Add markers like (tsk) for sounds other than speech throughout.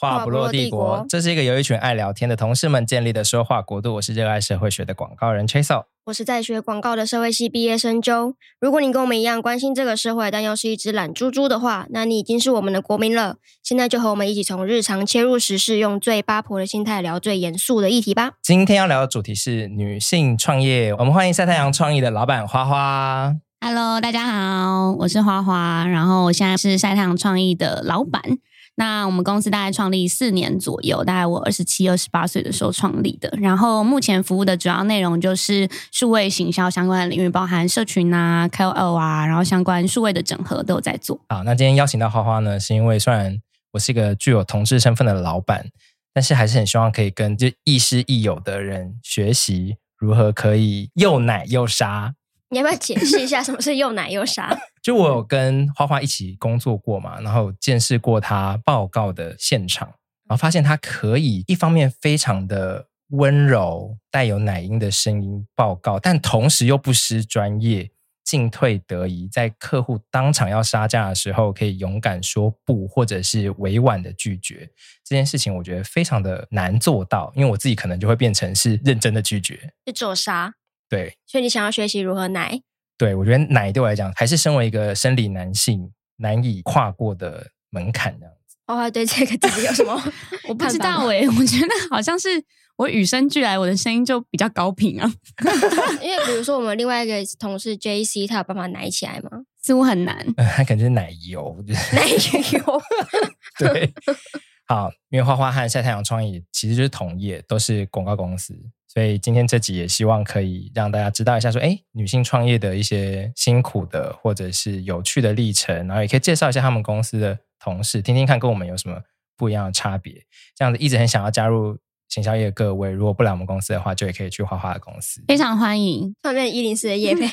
话不落帝国，这是一个由一群爱聊天的同事们建立的说话国度。我是热爱社会学的广告人 Chaseo，我是在学广告的社会系毕业生 Joe。如果你跟我们一样关心这个社会，但又是一只懒猪猪的话，那你已经是我们的国民了。现在就和我们一起从日常切入时事，用最八婆的心态聊最严肃的议题吧。今天要聊的主题是女性创业，我们欢迎晒太阳创意的老板花花。Hello，大家好，我是花花，然后我现在是晒太阳创意的老板。那我们公司大概创立四年左右，大概我二十七、二十八岁的时候创立的。然后目前服务的主要内容就是数位行销相关的领域，包含社群啊、KOL 啊，然后相关数位的整合都有在做。好，那今天邀请到花花呢，是因为虽然我是一个具有同志身份的老板，但是还是很希望可以跟就亦师亦友的人学习如何可以又奶又杀。你要不要解释一下什么是又奶又杀？就我有跟花花一起工作过嘛，然后见识过他报告的现场，然后发现他可以一方面非常的温柔，带有奶音的声音报告，但同时又不失专业，进退得宜，在客户当场要杀价的时候，可以勇敢说不，或者是委婉的拒绝。这件事情我觉得非常的难做到，因为我自己可能就会变成是认真的拒绝，是做杀。对，所以你想要学习如何奶？对，我觉得奶对我来讲，还是身为一个生理男性难以跨过的门槛这样子。花花对这个自己有什么？(laughs) 我不知道哎、欸，我觉得好像是我与生俱来，我的声音就比较高频啊。因为比如说我们另外一个同事 JC，他有办法奶起来吗？似乎很难。他感觉是奶油，就是、奶油。对，好，因为花花和晒太阳创意其实就是同业，都是广告公司。所以今天这集也希望可以让大家知道一下，说，哎，女性创业的一些辛苦的或者是有趣的历程，然后也可以介绍一下他们公司的同事，听听看跟我们有什么不一样的差别。这样子一直很想要加入行销业的各位，如果不来我们公司的话，就也可以去花花的公司，非常欢迎。上面一零四的叶配。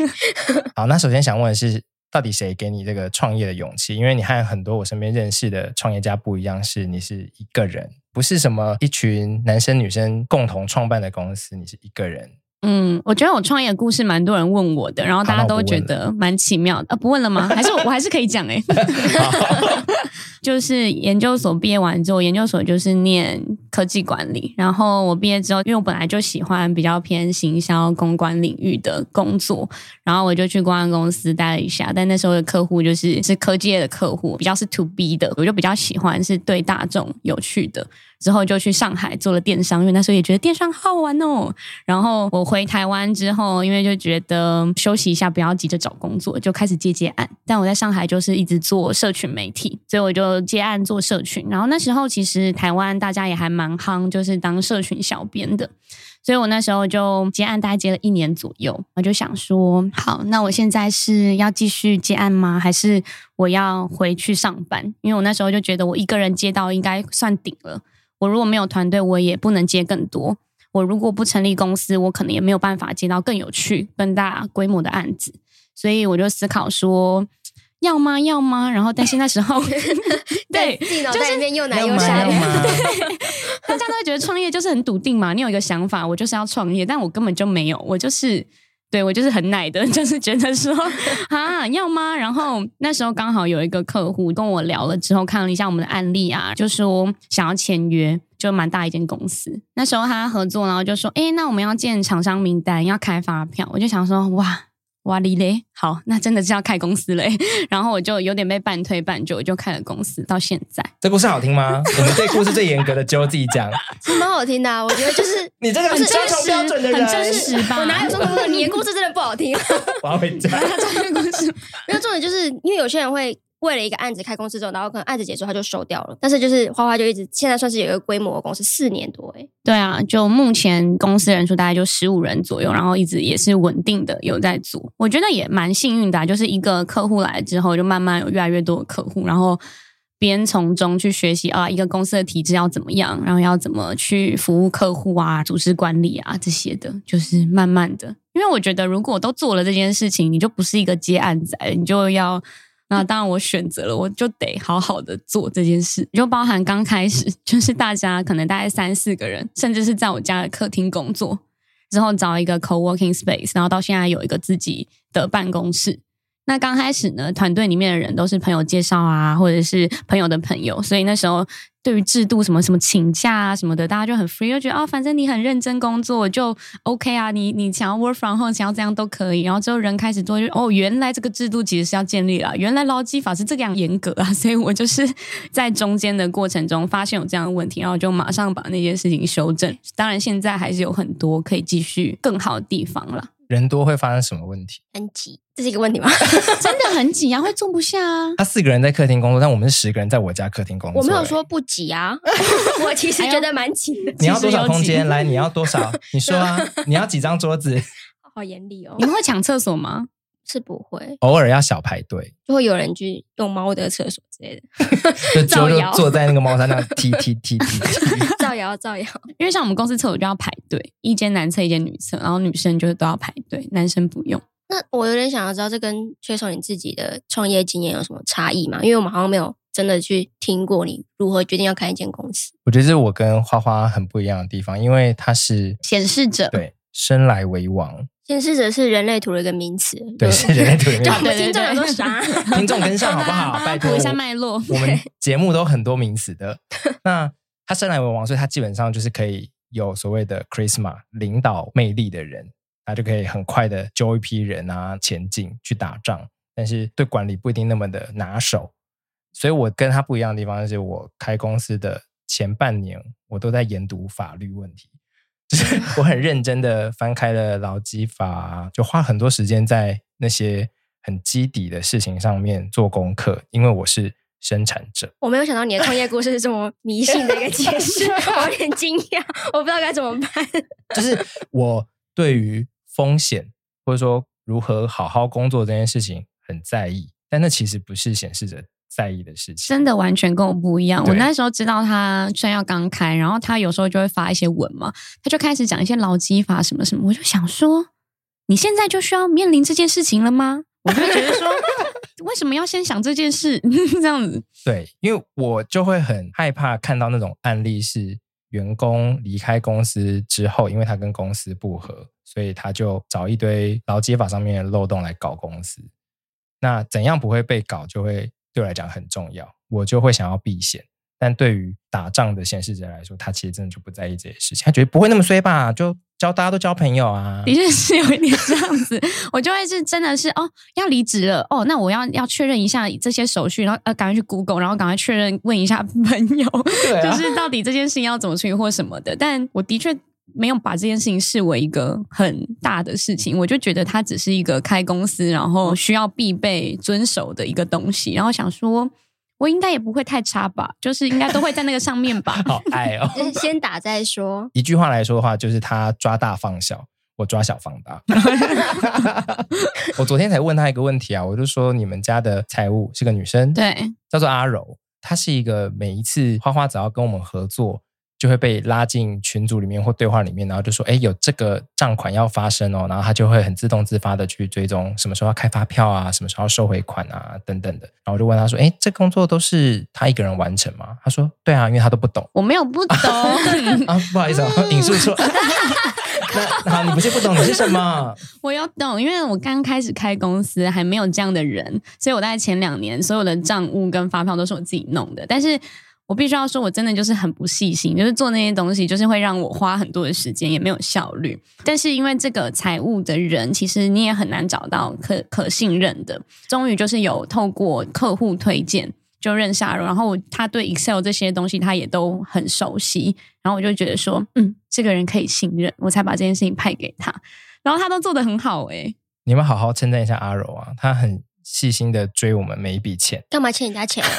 好，那首先想问的是，到底谁给你这个创业的勇气？因为你和很多我身边认识的创业家不一样，是你是一个人。不是什么一群男生女生共同创办的公司，你是一个人。嗯，我觉得我创业的故事蛮多人问我的，然后大家都觉得蛮奇妙的。啊，不问了吗？(laughs) 还是我，我还是可以讲哎、欸。(laughs) 就是研究所毕业完之后，研究所就是念科技管理，然后我毕业之后，因为我本来就喜欢比较偏行销公关领域的工作，然后我就去公关公司待了一下，但那时候的客户就是是科技业的客户，比较是 to B 的，我就比较喜欢是对大众有趣的。之后就去上海做了电商，因为那时候也觉得电商好玩哦。然后我回台湾之后，因为就觉得休息一下，不要急着找工作，就开始接接案。但我在上海就是一直做社群媒体，所以我就接案做社群。然后那时候其实台湾大家也还蛮夯，就是当社群小编的。所以我那时候就接案，大概接了一年左右。我就想说，好，那我现在是要继续接案吗？还是我要回去上班？因为我那时候就觉得我一个人接到应该算顶了。我如果没有团队，我也不能接更多。我如果不成立公司，我可能也没有办法接到更有趣、更大规模的案子。所以我就思考说，要吗？要吗？然后，但是那时候，(laughs) 对，就是里面又奶又傻。(laughs) 大家都会觉得创业就是很笃定嘛，你有一个想法，我就是要创业，但我根本就没有，我就是。对，我就是很奶的，(laughs) 就是觉得说啊，要吗？然后那时候刚好有一个客户跟我聊了之后，看了一下我们的案例啊，就说想要签约，就蛮大一间公司。那时候他合作，然后就说，哎，那我们要建厂商名单，要开发票。我就想说，哇。哇哩嘞，好，那真的是要开公司嘞。(laughs) 然后我就有点被半推半就，我就开了公司，到现在。这故事好听吗？我们这故事最严格的，就自己讲。是蛮好听的，啊，我觉得就是 (laughs) 你这个很真实标准的人，很真实吧？我哪有说过你的故事真的不好听？(laughs) 我要回家。这个故事没有重点，就是因为有些人会。为了一个案子开公司之后，然后可能案子结束他就收掉了。但是就是花花就一直现在算是有一个规模的公司，四年多诶。对啊，就目前公司人数大概就十五人左右，然后一直也是稳定的有在做。我觉得也蛮幸运的，就是一个客户来之后，就慢慢有越来越多的客户，然后边从中去学习啊，一个公司的体制要怎么样，然后要怎么去服务客户啊，组织管理啊这些的，就是慢慢的。因为我觉得如果都做了这件事情，你就不是一个接案仔，你就要。那当然，我选择了，我就得好好的做这件事。就包含刚开始，就是大家可能大概三四个人，甚至是在我家的客厅工作，之后找一个 co-working space，然后到现在有一个自己的办公室，那刚开始呢，团队里面的人都是朋友介绍啊，或者是朋友的朋友，所以那时候对于制度什么什么请假啊什么的，大家就很 free，就觉得啊、反正你很认真工作就 OK 啊，你你想要 work from home，想要这样都可以。然后之后人开始做，就哦，原来这个制度其实是要建立了，原来劳基法是这个样严格啊，所以我就是 (laughs) 在中间的过程中发现有这样的问题，然后就马上把那件事情修正。当然现在还是有很多可以继续更好的地方了。人多会发生什么问题？很挤，这是一个问题吗？(laughs) 真的很挤啊，(laughs) 会坐不下啊。他四个人在客厅工作，但我们是十个人在我家客厅工作。我没有说不挤啊，(laughs) 我其实觉得蛮挤的。你要多少空间？来，你要多少？你说啊，你要几张桌子？好严厉哦！你们会抢厕所吗？是不会，偶尔要小排队，就会有人去用猫的厕所之类的，(laughs) (laughs) 就就就坐在那个猫上那踢踢踢踢，(laughs) 造谣造谣。因为像我们公司厕所就要排队，一间男厕一间女厕，然后女生就是都要排队，男生不用。那我有点想要知道，这跟缺少你自己的创业经验有什么差异吗？因为我们好像没有真的去听过你如何决定要开一间公司。我觉得这是我跟花花很不一样的地方，因为他是显示者，对，生来为王。显示者是人类图的一个名词，对，是人类图的名词。听众有多傻 (laughs) (laughs) 听众跟上好不好？(laughs) 拜托一下脉络。我们节目都很多名词的。那他生来为王，所以他基本上就是可以有所谓的 charisma 领导魅力的人，他就可以很快的揪一批人啊前进去打仗，但是对管理不一定那么的拿手。所以我跟他不一样的地方就是，我开公司的前半年，我都在研读法律问题。就是我很认真的翻开了劳基法，就花很多时间在那些很基底的事情上面做功课，因为我是生产者。我没有想到你的创业故事是这么迷信的一个解释，我有点惊讶，我不知道该怎么办。就是我对于风险或者说如何好好工作这件事情很在意，但那其实不是显示着。在意的事情，真的完全跟我不一样。我那时候知道他虽然要刚开，然后他有时候就会发一些文嘛，他就开始讲一些劳基法什么什么，我就想说，你现在就需要面临这件事情了吗？我就觉得说，(laughs) 为什么要先想这件事 (laughs) 这样子？对，因为我就会很害怕看到那种案例，是员工离开公司之后，因为他跟公司不合，所以他就找一堆劳基法上面的漏洞来搞公司。那怎样不会被搞，就会。对我来讲很重要，我就会想要避险。但对于打仗的显示者来说，他其实真的就不在意这些事情，他觉得不会那么衰吧？就交大家都交朋友啊。的确是有一点这样子，我就会是真的是哦，要离职了哦，那我要要确认一下这些手续，然后呃赶快去 Google，然后赶快确认问一下朋友，啊、就是到底这件事情要怎么处理或什么的。但我的确。没有把这件事情视为一个很大的事情，我就觉得它只是一个开公司然后需要必备遵守的一个东西，然后想说，我应该也不会太差吧，就是应该都会在那个上面吧。(laughs) 好爱哦，(laughs) 先打再说。一句话来说的话，就是他抓大放小，我抓小放大。(laughs) 我昨天才问他一个问题啊，我就说你们家的财务是个女生，对，叫做阿柔，她是一个每一次花花只要跟我们合作。就会被拉进群组里面或对话里面，然后就说：“哎，有这个账款要发生哦。”然后他就会很自动自发的去追踪什么时候要开发票啊，什么时候要收回款啊，等等的。然后我就问他说：“哎，这工作都是他一个人完成吗？”他说：“对啊，因为他都不懂。”我没有不懂 (laughs) 啊，不好意思啊，引述错。那好，你不是不懂，你是什么？我有懂，因为我刚开始开公司还没有这样的人，所以我大概前两年所有的账务跟发票都是我自己弄的，但是。我必须要说，我真的就是很不细心，就是做那些东西，就是会让我花很多的时间，也没有效率。但是因为这个财务的人，其实你也很难找到可可信任的。终于就是有透过客户推荐就认下了，然后他对 Excel 这些东西他也都很熟悉，然后我就觉得说，嗯，这个人可以信任，我才把这件事情派给他。然后他都做得很好，欸，你们好好称赞一下阿柔啊，他很。细心的追我们每一笔钱，干嘛欠人家钱啊？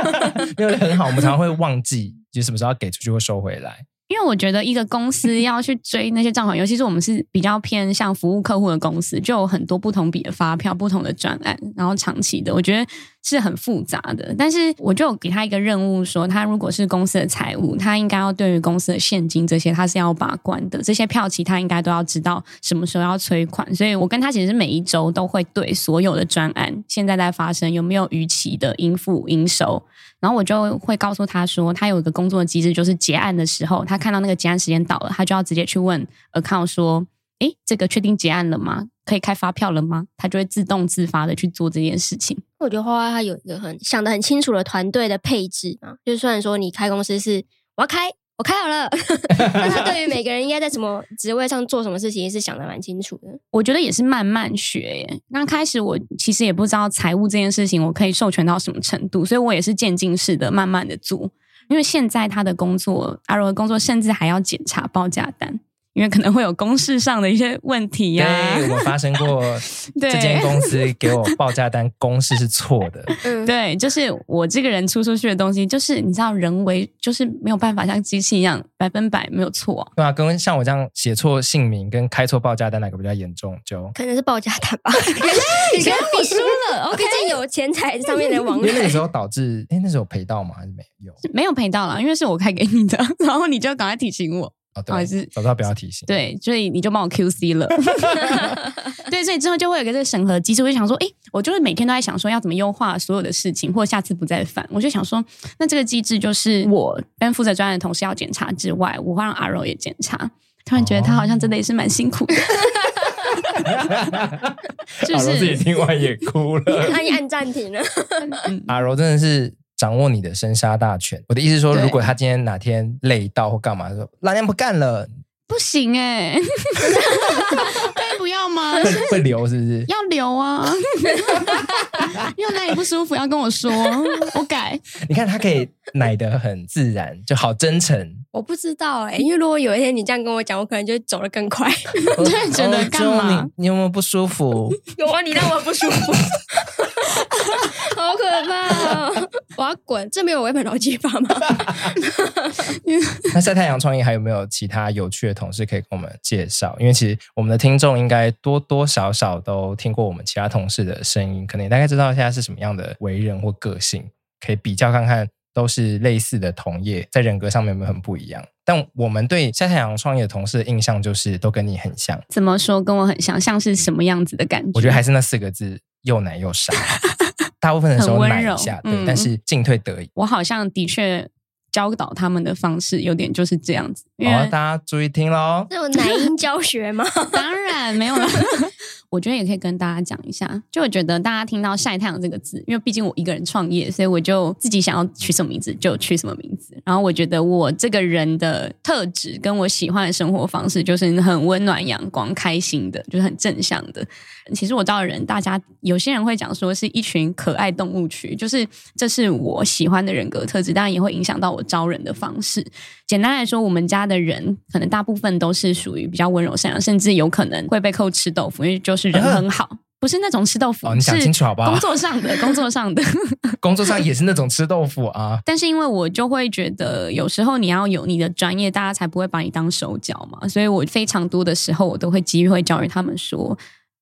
(laughs) 因为很好，我们常常会忘记，就什么时候要给出去或收回来。因为我觉得一个公司 (laughs) 要去追那些账款，尤其是我们是比较偏向服务客户的公司，就有很多不同笔的发票、不同的专案，然后长期的，我觉得是很复杂的。但是我就给他一个任务，说他如果是公司的财务，他应该要对于公司的现金这些，他是要把关的。这些票期他应该都要知道什么时候要催款。所以我跟他其实每一周都会对所有的专案现在在发生有没有逾期的应付应收。然后我就会告诉他说，他有一个工作的机制，就是结案的时候，他看到那个结案时间到了，他就要直接去问 account 说：“诶，这个确定结案了吗？可以开发票了吗？他就会自动自发的去做这件事情。我觉得花花他有一个很想的很清楚的团队的配置啊，就虽然说你开公司是我要开。我开好了，(laughs) (laughs) 但他对于每个人应该在什么职位上做什么事情，是想的蛮清楚的。我觉得也是慢慢学耶。刚开始我其实也不知道财务这件事情，我可以授权到什么程度，所以我也是渐进式的慢慢的做。因为现在他的工作，阿柔的工作，甚至还要检查报价单。因为可能会有公事上的一些问题呀、啊。对，我发生过，(laughs) 这间公司给我报价单公式是错的。(laughs) 嗯，对，就是我这个人出出去的东西，就是你知道，人为就是没有办法像机器一样百分百没有错、啊。对啊，跟像我这样写错姓名跟开错报价单哪个比较严重？就可能是报价单吧。(laughs) 你跟我输了，OK，有钱财上面的往来。因为那个时候导致，哎，那时候赔到吗？还是没有？没有赔到了，因为是我开给你的，然后你就赶快提醒我。哦，对，还是早知道不要提醒。对，所以你就帮我 QC 了。(laughs) 对，所以之后就会有个这个审核机制。我就想说，哎，我就是每天都在想说要怎么优化所有的事情，或者下次不再犯。我就想说，那这个机制就是我跟负责专案的同事要检查之外，我会让阿柔也检查。突然觉得他好像真的也是蛮辛苦的。(laughs) 就是自己听完也哭了，他一按暂停了。阿柔真的是。掌握你的生杀大权。我的意思是说，如果他今天哪天累到或干嘛，说老娘不干了，不行哎、不要吗？会会留是不是？要留啊！(laughs) 你有哪里不舒服要跟我说，我改。你看他可以奶的很自然，就好真诚。我不知道哎、欸，因为如果有一天你这样跟我讲，我可能就走得更快。我真的觉得干嘛？你你有没有不舒服？有啊，你让我不舒服。(laughs) 好可怕哦！我要滚，这没有违反劳基法吗？(laughs) 那晒太阳创业还有没有其他有趣的同事可以跟我们介绍？因为其实我们的听众应该多多少少都听过我们其他同事的声音，可能也大概知道现在是什么样的为人或个性，可以比较看看，都是类似的同业，在人格上面有没有很不一样？但我们对晒太阳创业的同事的印象就是都跟你很像。怎么说跟我很像？像是什么样子的感觉？我觉得还是那四个字：又奶又傻。(laughs) 大部分的时候奶一下，对，嗯、但是进退得宜。我好像的确教导他们的方式有点就是这样子。好、哦，大家注意听喽。这有男音教学吗？当然没有了。(laughs) 我觉得也可以跟大家讲一下，就我觉得大家听到晒太阳这个字，因为毕竟我一个人创业，所以我就自己想要取什么名字就取什么名字。然后我觉得我这个人的特质跟我喜欢的生活方式，就是很温暖、阳光、开心的，就是很正向的。其实我招的人，大家有些人会讲说是一群可爱动物群，就是这是我喜欢的人格特质，当然也会影响到我招人的方式。简单来说，我们家的人可能大部分都是属于比较温柔善良，甚至有可能会被扣吃豆腐，因为就人很好，不是那种吃豆腐。哦，你想清楚好不好？工作上的，(laughs) 工作上的，(laughs) 工作上也是那种吃豆腐啊。但是因为我就会觉得，有时候你要有你的专业，大家才不会把你当手脚嘛。所以我非常多的时候，我都会机会教育他们说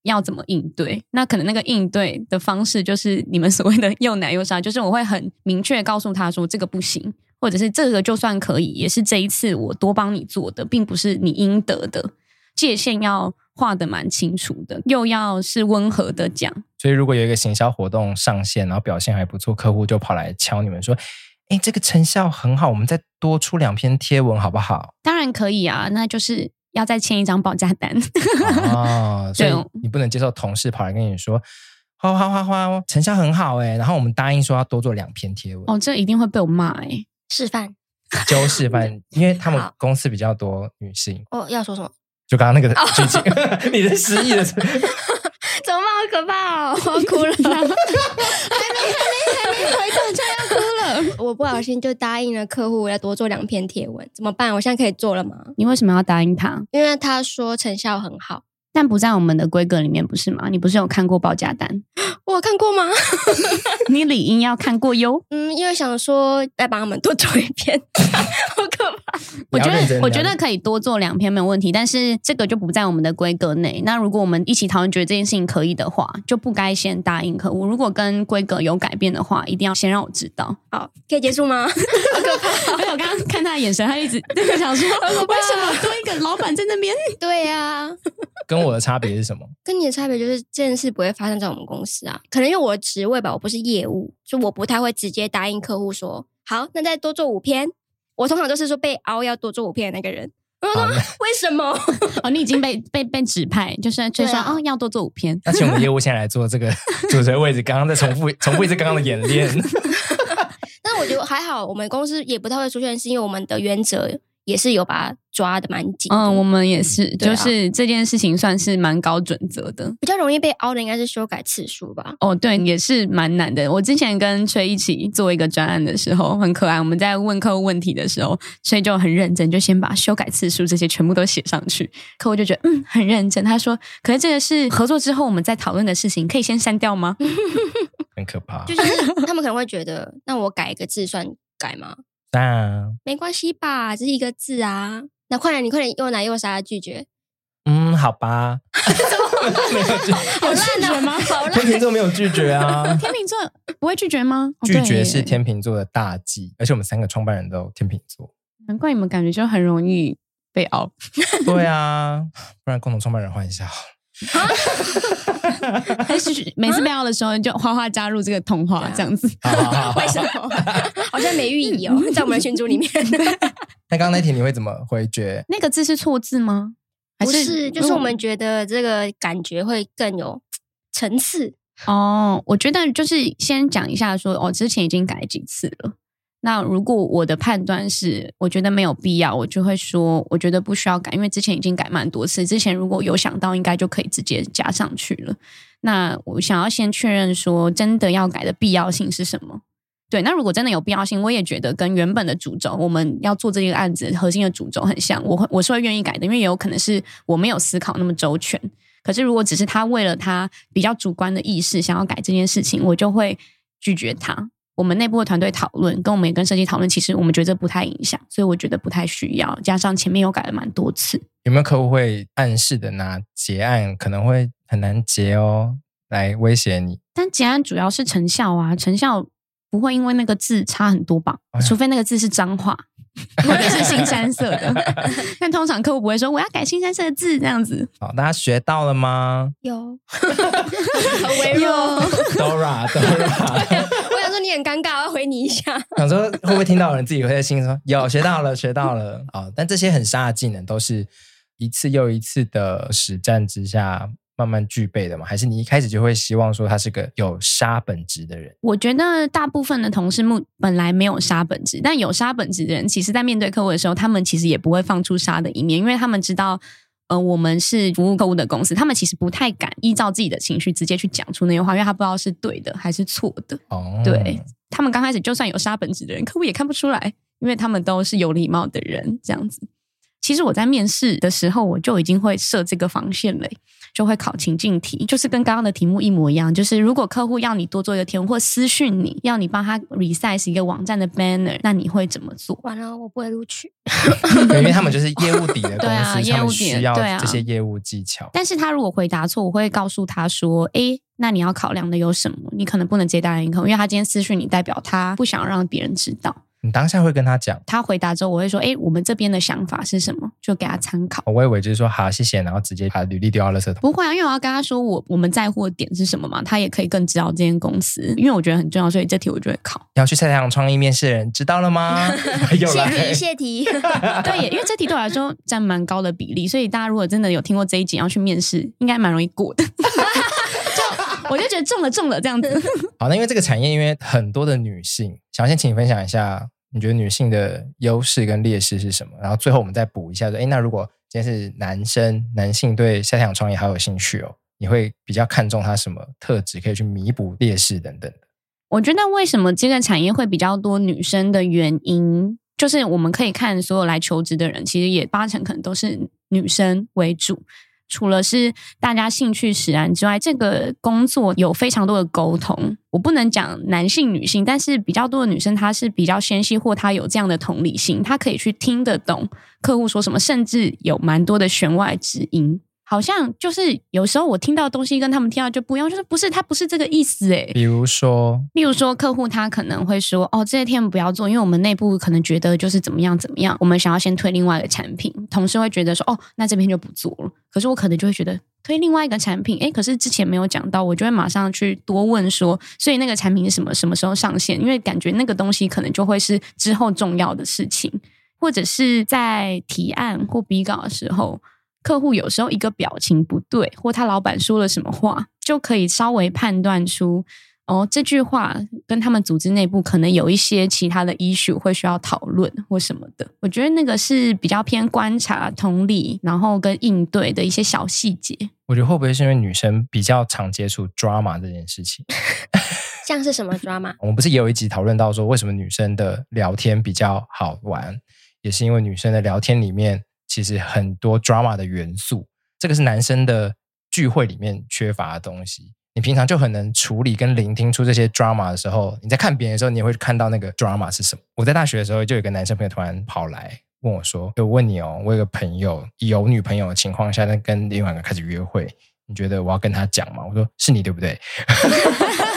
要怎么应对。那可能那个应对的方式，就是你们所谓的又奶又杀，(laughs) 就是我会很明确告诉他说这个不行。或者是这个就算可以，也是这一次我多帮你做的，并不是你应得的。界限要画的蛮清楚的，又要是温和的讲。所以如果有一个行销活动上线，然后表现还不错，客户就跑来敲你们说：“哎，这个成效很好，我们再多出两篇贴文好不好？”当然可以啊，那就是要再签一张报价单。哦，(laughs) 所以你不能接受同事跑来跟你说：“花花花花，成效很好哎。”然后我们答应说要多做两篇贴文。哦，这一定会被我骂哎。示范，就示范，(laughs) 因为他们公司比较多女性。哦，要说什么？就刚刚那个剧情，哦、(laughs) 你的失忆了，(laughs) 怎么办？好可怕哦！我要哭了，(laughs) 还没还没还没回头就要哭了。我不小心就答应了客户要多做两篇贴文，怎么办？我现在可以做了吗？你为什么要答应他？因为他说成效很好。但不在我们的规格里面，不是吗？你不是有看过报价单？(gasps) 我有看过吗？(laughs) (laughs) 你理应要看过哟。嗯，因为想说再帮他们多做一篇，(laughs) 好可怕。我觉得我觉得可以多做两篇没有问题，但是这个就不在我们的规格内。那如果我们一起讨论觉得这件事情可以的话，就不该先答应客户。如果跟规格有改变的话，一定要先让我知道。好，可以结束吗？好可怕！没有，我刚刚看他的眼神，他一直在想说，为什么多一个老板在那边？对呀、啊。跟我的差别是什么？跟你的差别就是这件事不会发生在我们公司啊。可能因为我的职位吧，我不是业务，就我不太会直接答应客户说好，那再多做五篇。我通常都是说被熬要多做五篇的那个人。我说为什么？(laughs) 哦，你已经被被被指派，就是就说、啊、哦，要多做五篇。那请我们业 (laughs) 务先来做这个主持人位置，刚刚在重复重复一次刚刚的演练。(laughs) 但是我觉得还好，我们公司也不太会出现，是因为我们的原则。也是有把它抓的蛮紧。嗯，我们也是，嗯、就是这件事情算是蛮高准则的。比较容易被凹的应该是修改次数吧？哦，对，也是蛮难的。我之前跟崔一起做一个专案的时候，很可爱。我们在问客户问题的时候，崔就很认真，就先把修改次数这些全部都写上去。客户就觉得嗯很认真。他说：“可是这个是合作之后我们在讨论的事情，可以先删掉吗？” (laughs) 很可怕。就是他们可能会觉得，那我改一个字算改吗？啊，没关系吧，这是一个字啊。那快点，你快点又奶又傻的拒绝。嗯，好吧。(laughs) 没有拒有拒绝吗？天秤座没有拒绝啊。(laughs) 天秤座不会拒绝吗？(laughs) 拒绝是天秤座的大忌，而且我们三个创办人都天秤座，难怪你们感觉就很容易被熬。对啊，不然共同创办人换一下。(laughs) 还是每次被要的时候，就花花加入这个通话这样子。为什么？(laughs) 好像没寓意哦，在我们的群组里面。(laughs) 那刚刚那题你会怎么回绝？那个字是错字吗？还是不是？就是我们觉得这个感觉会更有 (tsk) 层次哦。我觉得就是先讲一下说，哦，之前已经改几次了。那如果我的判断是，我觉得没有必要，我就会说，我觉得不需要改，因为之前已经改蛮多次。之前如果有想到，应该就可以直接加上去了。那我想要先确认说，真的要改的必要性是什么？对，那如果真的有必要性，我也觉得跟原本的主轴，我们要做这个案子核心的主轴很像，我会我是会愿意改的，因为也有可能是我没有思考那么周全。可是如果只是他为了他比较主观的意识想要改这件事情，我就会拒绝他。我们内部的团队讨论，跟我们也跟设计讨论，其实我们觉得不太影响，所以我觉得不太需要。加上前面又改了蛮多次，有没有客户会暗示的拿结案可能会很难结哦，来威胁你？但结案主要是成效啊，成效不会因为那个字差很多吧？除非那个字是脏话。(laughs) 或者是新三色的，(laughs) 但通常客户不会说我要改新三色的字这样子。好，大家学到了吗？有，(laughs) 很微弱。想说你很尴尬，我要回你一下。(laughs) 想说会不会听到有人自己会在心里说 (laughs) 有学到了，学到了。哦，但这些很杀的技能都是一次又一次的实战之下。慢慢具备的吗？还是你一开始就会希望说他是个有杀本质的人？我觉得大部分的同事目本来没有杀本质，但有杀本质的人，其实在面对客户的时候，他们其实也不会放出杀的一面，因为他们知道，呃，我们是服务客户的公司，他们其实不太敢依照自己的情绪直接去讲出那些话，因为他不知道是对的还是错的。哦，对，他们刚开始就算有杀本质的人，客户也看不出来，因为他们都是有礼貌的人，这样子。其实我在面试的时候，我就已经会设这个防线了。就会考情境题，就是跟刚刚的题目一模一样。就是如果客户要你多做一个题目，或私讯你要你帮他 resize 一个网站的 banner，那你会怎么做？完了，我不会录取。(laughs) 因为他们就是业务底的公司，对啊，业务底需要这些业务技巧。啊、但是他如果回答错，我会告诉他说：“诶，那你要考量的有什么？你可能不能接单人客户，因为他今天私讯你，代表他不想让别人知道。”你当下会跟他讲，他回答之后，我会说：“哎，我们这边的想法是什么？”就给他参考。我以为就是说好，谢谢，然后直接把履历丢到垃圾桶。不会啊，因为我要跟他说我我们在乎的点是什么嘛，他也可以更知道这间公司，因为我觉得很重要，所以这题我就会考。要去菜场创意面试的人知道了吗？(laughs) 谢题谢题，(laughs) 对，因为这题对我来说占蛮高的比例，所以大家如果真的有听过这一集要去面试，应该蛮容易过的。(laughs) 就我就觉得中了中了这样子。(laughs) 好，那因为这个产业，因为很多的女性，想先请你分享一下。你觉得女性的优势跟劣势是什么？然后最后我们再补一下，说，哎，那如果今天是男生，男性对下场创业好有兴趣哦，你会比较看重他什么特质，可以去弥补劣势等等的？我觉得为什么这个产业会比较多女生的原因，就是我们可以看所有来求职的人，其实也八成可能都是女生为主。除了是大家兴趣使然之外，这个工作有非常多的沟通。我不能讲男性、女性，但是比较多的女生，她是比较纤细，或她有这样的同理心，她可以去听得懂客户说什么，甚至有蛮多的弦外之音。好像就是有时候我听到的东西跟他们听到就不一样，就是不是他不是这个意思诶。比如说，例如说客户他可能会说哦，这些天不要做，因为我们内部可能觉得就是怎么样怎么样，我们想要先推另外一个产品。同事会觉得说哦，那这边就不做了。可是我可能就会觉得推另外一个产品，诶，可是之前没有讲到，我就会马上去多问说，所以那个产品是什么什么时候上线？因为感觉那个东西可能就会是之后重要的事情。或者是在提案或比稿的时候，客户有时候一个表情不对，或他老板说了什么话，就可以稍微判断出。哦，这句话跟他们组织内部可能有一些其他的 issue 会需要讨论或什么的。我觉得那个是比较偏观察、同理，然后跟应对的一些小细节。我觉得会不会是因为女生比较常接触 drama 这件事情？(laughs) 像是什么 drama？(laughs) 我们不是也有一集讨论到说，为什么女生的聊天比较好玩，也是因为女生的聊天里面其实很多 drama 的元素，这个是男生的聚会里面缺乏的东西。你平常就很能处理跟聆听出这些 drama 的时候，你在看别人的时候，你也会看到那个 drama 是什么。我在大学的时候，就有个男生朋友突然跑来问我说：“我问你哦，我有个朋友有女朋友的情况下，在跟另外一个开始约会，你觉得我要跟他讲吗？”我说：“是你对不对？” (laughs)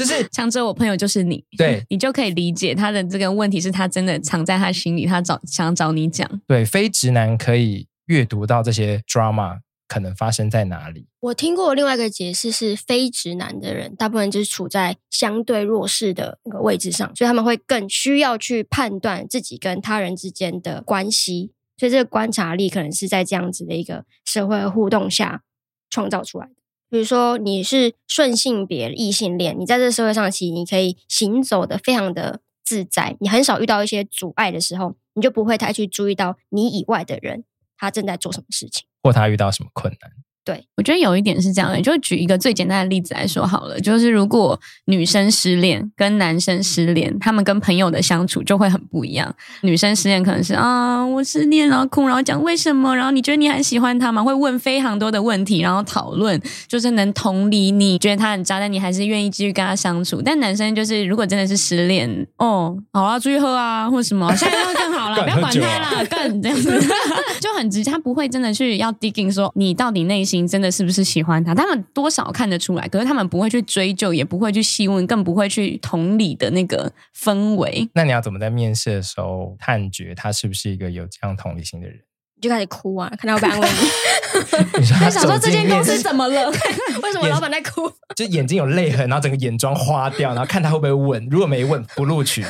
就是 (laughs) 强者，我朋友就是你，对 (laughs) 你就可以理解他的这个问题是他真的藏在他心里，他找想找你讲。对，非直男可以阅读到这些 drama。可能发生在哪里？我听过另外一个解释是，非直男的人大部分就是处在相对弱势的那个位置上，所以他们会更需要去判断自己跟他人之间的关系，所以这个观察力可能是在这样子的一个社会互动下创造出来的。比如说，你是顺性别异性恋，你在这社会上其实你可以行走的非常的自在，你很少遇到一些阻碍的时候，你就不会太去注意到你以外的人他正在做什么事情。或他遇到什么困难？对，我觉得有一点是这样的，就举一个最简单的例子来说好了，就是如果女生失恋跟男生失恋，他们跟朋友的相处就会很不一样。女生失恋可能是啊，我失恋然后哭，然后讲为什么，然后你觉得你很喜欢他吗？会问非常多的问题，然后讨论，就是能同理你觉得他很渣，但你还是愿意继续跟他相处。但男生就是如果真的是失恋，哦，好啊，出去喝啊，或者什么，(laughs) 现在会更好了，不要管他了，更这样子，(laughs) 就很直接，他不会真的去要 digging 说你到底内心。真的是不是喜欢他？他们多少看得出来，可是他们不会去追究，也不会去细问，更不会去同理的那个氛围。那你要怎么在面试的时候判决他是不是一个有这样同理心的人？你就开始哭啊，看到我不安慰 (laughs) 他想说这间公司怎么了？(laughs) 为什么老板在哭？就眼睛有泪痕，然后整个眼妆花掉，然后看他会不会问。如果没问，不录取。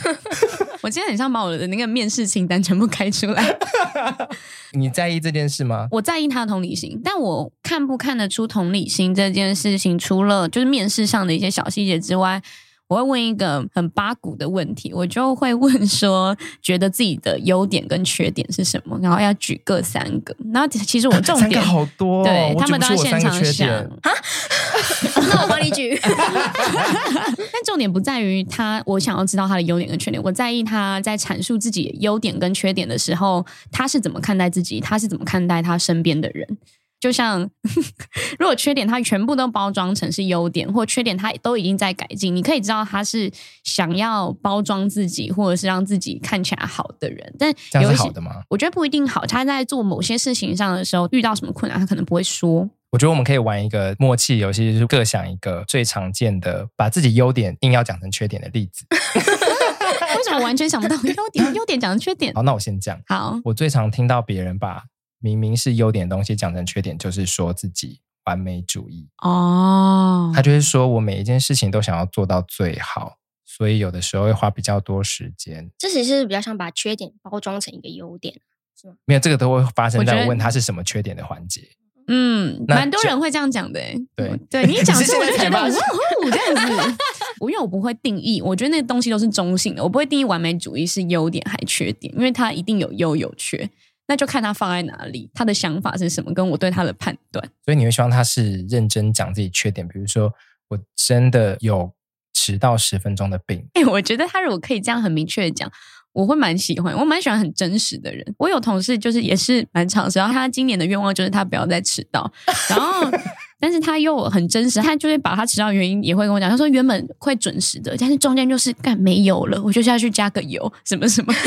我今天很想把我的那个面试清单全部开出来。(laughs) 你在意这件事吗？我在意他的同理心，但我看不看得出同理心这件事情，除了就是面试上的一些小细节之外。我会问一个很八股的问题，我就会问说，觉得自己的优点跟缺点是什么？然后要举个三个。然后其实我重点好多，对他们都要现场想啊。(laughs) 那我帮你举。(laughs) 但重点不在于他，我想要知道他的优点跟缺点。我在意他在阐述自己优点跟缺点的时候，他是怎么看待自己？他是怎么看待他身边的人？就像，如果缺点他全部都包装成是优点，或缺点他都已经在改进，你可以知道他是想要包装自己，或者是让自己看起来好的人。但有一些，我觉得不一定好。他在做某些事情上的时候遇到什么困难，他可能不会说。我觉得我们可以玩一个默契游戏，就是各想一个最常见的把自己优点硬要讲成缺点的例子。为什么完全想不到优点？优点讲成缺点？好，那我先讲。好，我最常听到别人把。明明是优点的东西讲成缺点，就是说自己完美主义哦。他就是说我每一件事情都想要做到最好，所以有的时候会花比较多时间。这其实是比较像把缺点包装成一个优点，是吗？没有，这个都会发生在我问他是什么缺点的环节。嗯，蛮多人会这样讲的。对，对你一讲 (laughs) 出我就觉得哇哦这样子。我因为我不会定义，我觉得那个东西都是中性的，我不会定义完美主义是优点还缺点，因为它一定有优有缺。那就看他放在哪里，他的想法是什么，跟我对他的判断。所以你会希望他是认真讲自己缺点，比如说我真的有迟到十分钟的病。哎、欸，我觉得他如果可以这样很明确的讲，我会蛮喜欢。我蛮喜欢很真实的人。我有同事就是也是蛮长时，然后他今年的愿望就是他不要再迟到，然后 (laughs) 但是他又很真实，他就会把他迟到的原因也会跟我讲。他说原本会准时的，但是中间就是干没油了，我就下去加个油，什么什么。(laughs)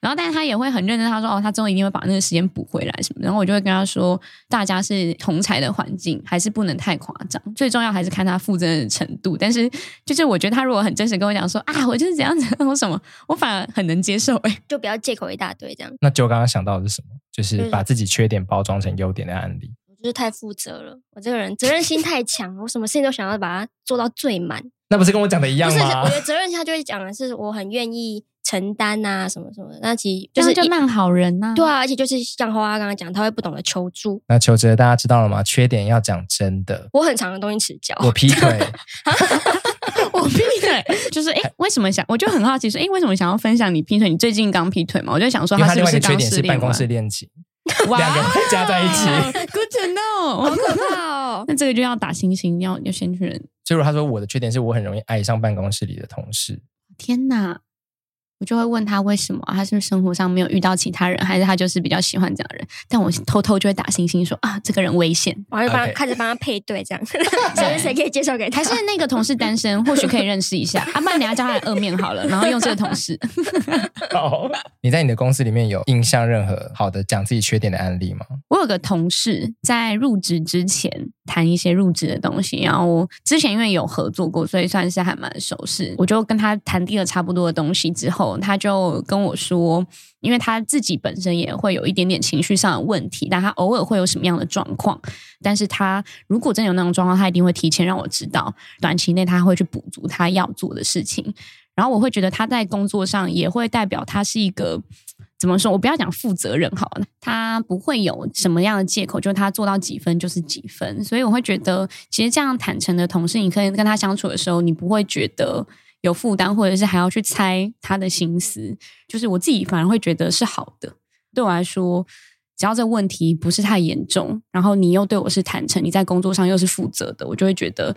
然后，但是他也会很认真。他说：“哦，他终于一定会把那个时间补回来什么。”然后我就会跟他说：“大家是同才的环境，还是不能太夸张。最重要还是看他负责任的程度。但是，就是我觉得他如果很真实跟我讲说啊，我就是怎样怎样，我什么，我反而很能接受。哎，就不要借口一大堆这样。那就刚刚想到的是什么？就是把自己缺点包装成优点的案例。我就是太负责了，我这个人责任心太强，(laughs) 我什么事情都想要把它做到最满。那不是跟我讲的一样吗？不是，我觉得责任心他就会讲的是，我很愿意。承担啊什么什么的。那其实就是就烂好人呐、啊。对啊，而且就是像花花刚刚讲，他会不懂得求助。那求职大家知道了吗？缺点要讲真的。我很常的东西迟交。我劈腿。(laughs) 我劈腿，就是哎、欸，为什么想？我就很好奇说，哎、欸，为什么想要分享你劈腿？你最近刚劈腿嘛？我就想说，他是不是刚失恋？缺点是办公室恋情，(laughs) 两个人加在一起。Good to know，(laughs) 好可怕哦。那这个就要打星星，要要先确认。就是他说，我的缺点是我很容易爱上办公室里的同事。天哪！我就会问他为什么，他是不是生活上没有遇到其他人，还是他就是比较喜欢这样的人？但我偷偷就会打星星说啊，这个人危险，我就帮他开始帮他配对，这样 (laughs) 谁谁可以介绍给他？还是那个同事单身，或许可以认识一下。啊，不然你要叫他来二面好了，然后用这个同事。好，(laughs) 你在你的公司里面有印象任何好的讲自己缺点的案例吗？我有个同事在入职之前谈一些入职的东西，然后之前因为有合作过，所以算是还蛮熟识。我就跟他谈定了差不多的东西之后。他就跟我说，因为他自己本身也会有一点点情绪上的问题，但他偶尔会有什么样的状况，但是他如果真有那种状况，他一定会提前让我知道，短期内他会去补足他要做的事情。然后我会觉得他在工作上也会代表他是一个怎么说？我不要讲负责任好了，他不会有什么样的借口，就是他做到几分就是几分。所以我会觉得，其实这样坦诚的同事，你可以跟他相处的时候，你不会觉得。有负担，或者是还要去猜他的心思，就是我自己反而会觉得是好的。对我来说，只要这问题不是太严重，然后你又对我是坦诚，你在工作上又是负责的，我就会觉得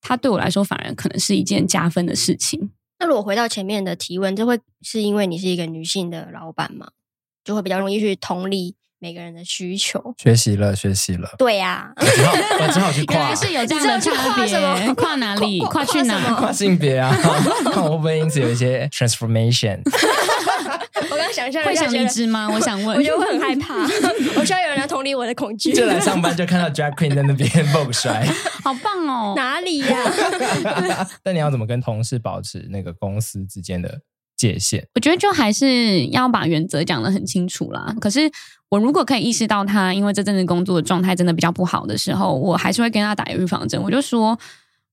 他对我来说反而可能是一件加分的事情。那如果回到前面的提问，这会是因为你是一个女性的老板吗？就会比较容易去同理。每个人的需求，学习了，学习了。对呀、啊，我只好，我只好去 (laughs) 跨，是有这样的差别，跨哪里？跨去哪？跨性别啊！(laughs) 看我会不会因此有一些 transformation？(laughs) 我刚刚想象会想离职吗？我想问，我就会很害怕，我需要有人来同理我的恐惧。就来上班就看到 drag queen 在那边 vogue 摔，好棒哦！哪里呀、啊？但你要怎么跟同事保持那个公司之间的界限？我觉得就还是要把原则讲得很清楚啦。可是。我如果可以意识到他因为这阵子工作的状态真的比较不好的时候，我还是会跟他打预防针。我就说，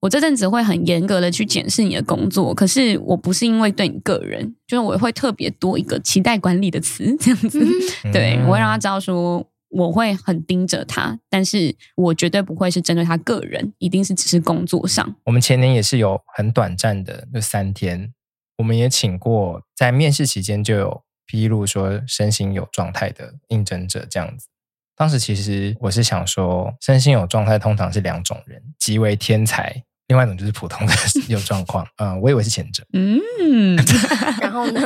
我这阵子会很严格的去检视你的工作，可是我不是因为对你个人，就是我会特别多一个期待管理的词这样子。嗯、对，我会让他知道说，我会很盯着他，但是我绝对不会是针对他个人，一定是只是工作上。我们前年也是有很短暂的，就三天，我们也请过在面试期间就有。披露说身心有状态的应征者这样子，当时其实我是想说，身心有状态通常是两种人，极为天才，另外一种就是普通的 (laughs) 有状况。嗯，我以为是前者。嗯，(laughs) 然后呢？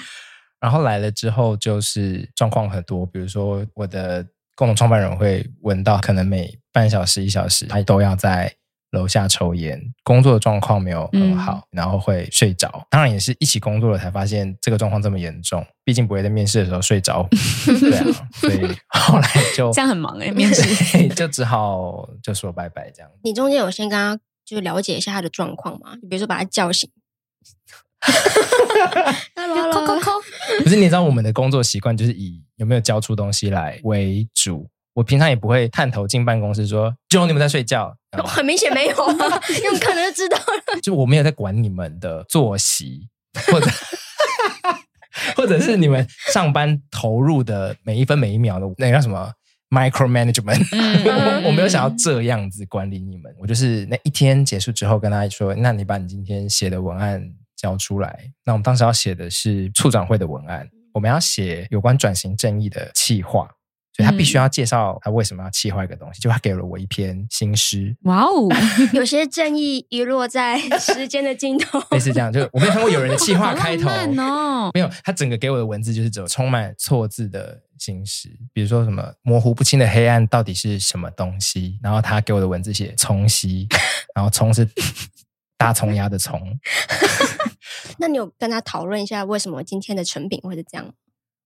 (laughs) 然后来了之后就是状况很多，比如说我的共同创办人会闻到，可能每半小时一小时，他都要在。楼下抽烟，工作的状况没有很好，嗯、然后会睡着。当然也是一起工作了才发现这个状况这么严重。毕竟不会在面试的时候睡着，(laughs) 对啊，所以 (laughs) 后来就这样很忙哎、欸，(laughs) 面试就只好就说拜拜这样。你中间有先跟他就是了解一下他的状况吗？你比如说把他叫醒。扣扣扣。不是，你知道我们的工作习惯就是以有没有交出东西来为主。我平常也不会探头进办公室说，就你们在睡觉，(laughs) 很明显没有啊，用看就知道了。(laughs) 就我没有在管你们的作息，或者或者是你们上班投入的每一分每一秒的那个叫什么 micro management，(laughs) 我我没有想要这样子管理你们。我就是那一天结束之后跟他说，那你把你今天写的文案交出来。那我们当时要写的是处长会的文案，我们要写有关转型正义的企划。他必须要介绍他为什么要气坏一个东西，就他给了我一篇新诗。哇哦，(laughs) 有些正义遗落在时间的尽头。(laughs) 类似这样，就我没有看过有人的气话 (laughs) 开头哦，没有，他整个给我的文字就是只有充满错字的新诗，比如说什么模糊不清的黑暗到底是什么东西，然后他给我的文字写冲西，然后葱是大葱鸭的葱。那你有跟他讨论一下为什么今天的成品会是这样？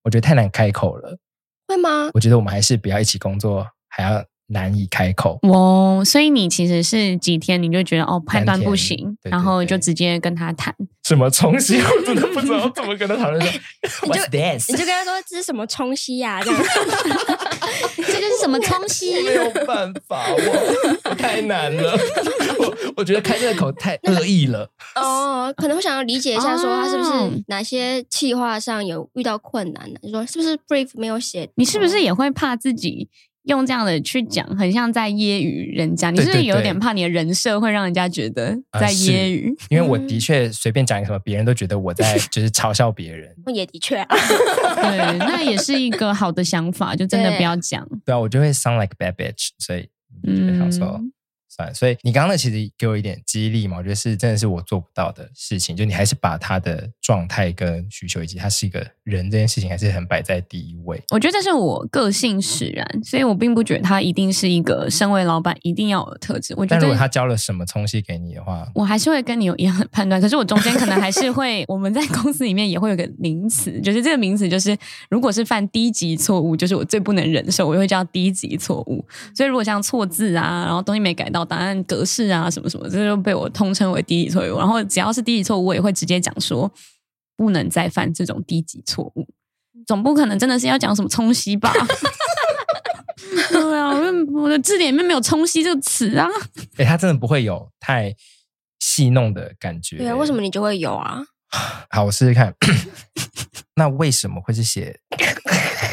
我觉得太难开口了。会吗？我觉得我们还是不要一起工作，还要难以开口。哦，所以你其实是几天你就觉得哦判断不行，对对对，然后就直接跟他谈什么冲溪，我真的不知道怎么跟他讨论。说 (laughs) 你就你就跟他说这是什么冲溪呀？(laughs) 这样，这就是什么冲溪？没有办法，我太难了。我 (laughs) 我觉得开这个口太恶意了。哦，可能会想要理解一下，说他是不是哪些企划上有遇到困难呢？你说是不是 brief 没有写？你是不是也会怕自己？用这样的去讲，很像在揶揄人家。你是不是有点怕你的人设会让人家觉得在揶揄？呃、因为我的确随便讲一个什么，别人都觉得我在 (laughs) 就是嘲笑别人。也的确、啊，对，那也是一个好的想法，就真的不要讲。对啊，我就会 sound like bad bitch，所以嗯，想说。所以你刚刚那其实给我一点激励嘛，我觉得是真的是我做不到的事情。就你还是把他的状态跟需求，以及他是一个人这件事情，还是很摆在第一位。我觉得这是我个性使然，所以我并不觉得他一定是一个身为老板一定要有的特质。我觉得，但如果他教了什么东西给你的话，我还是会跟你有一样的判断。可是我中间可能还是会，(laughs) 我们在公司里面也会有个名词，就是这个名词就是，如果是犯低级错误，就是我最不能忍受，我就会叫低级错误。所以如果像错字啊，然后东西没改到，答案格式。啊，什么什么，这就被我通称为低级错误。然后只要是低级错误，我也会直接讲说，不能再犯这种低级错误。总不可能真的是要讲什么冲洗吧？(laughs) 对啊，我的字典里面没有“冲洗”这个词啊。哎、欸，他真的不会有太戏弄的感觉。对啊，为什么你就会有啊？(sighs) 好，我试试看。(laughs) 那为什么会是写？(laughs)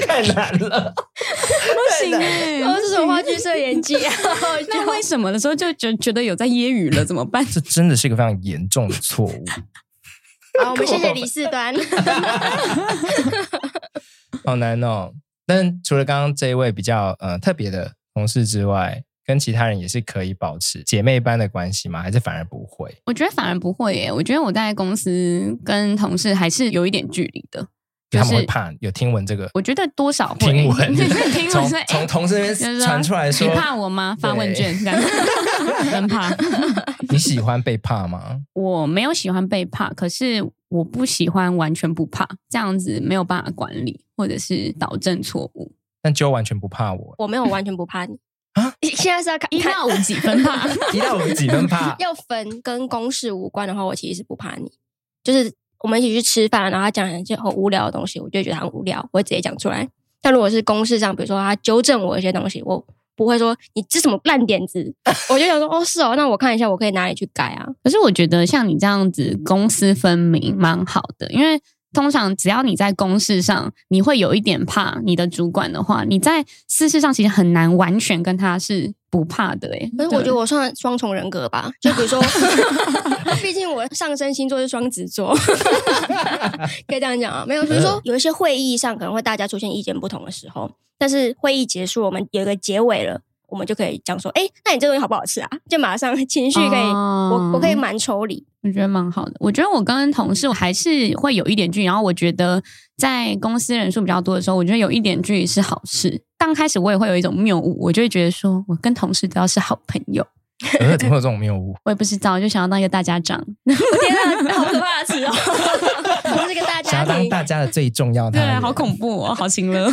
太难了，不行哎！这是什么话剧社演技啊？(laughs) 那为什么的时候就觉觉得有在揶揄了？怎么办？这真的是一个非常严重的错误。(laughs) 好，我们谢谢李四端。好难哦！但除了刚刚这一位比较呃特别的同事之外，跟其他人也是可以保持姐妹般的关系吗？还是反而不会？我觉得反而不会耶。我觉得我在公司跟同事还是有一点距离的。他们会怕有听闻这个，我觉得多少会听闻，(laughs) 听闻从同事那边传出来说，你怕我吗？发问卷，(laughs) 很怕。你喜欢被怕吗？我没有喜欢被怕，可是我不喜欢完全不怕，这样子没有办法管理或者是导正错误。但就完全不怕我，我没有完全不怕你啊！现在是要看 (laughs) 一到五几分怕，一到五几分怕。要分跟公事无关的话，我其实是不怕你，就是。我们一起去吃饭，然后他讲一些很无聊的东西，我就觉得很无聊，我会直接讲出来。但如果是公事上，比如说他纠正我一些东西，我不会说你这什么烂点子，(laughs) 我就想说哦是哦，那我看一下我可以哪里去改啊。可是我觉得像你这样子公私分明蛮好的，因为通常只要你在公事上你会有一点怕你的主管的话，你在私事上其实很难完全跟他是。不怕的哎，可是我觉得我算双重人格吧。就比如说，(laughs) 毕竟我上升星座是双子座，(laughs) 可以这样讲啊。没有，比如说有一些会议上可能会大家出现意见不同的时候，但是会议结束，我们有一个结尾了，我们就可以讲说，哎，那你这东西好不好吃啊？就马上情绪可以，哦、我我可以蛮抽离，我觉得蛮好的。我觉得我跟同事我还是会有一点距离，然后我觉得在公司人数比较多的时候，我觉得有一点距离是好事。刚开始我也会有一种谬误，我就会觉得说，我跟同事都要是好朋友。呃，(laughs) 怎么会有这种谬误？我也不知道，我就想要当一个大家长。(laughs) 天哪，好可怕的词哦！(laughs) 我是个大家想要当大家的最重要的。对，好恐怖哦，好情勒。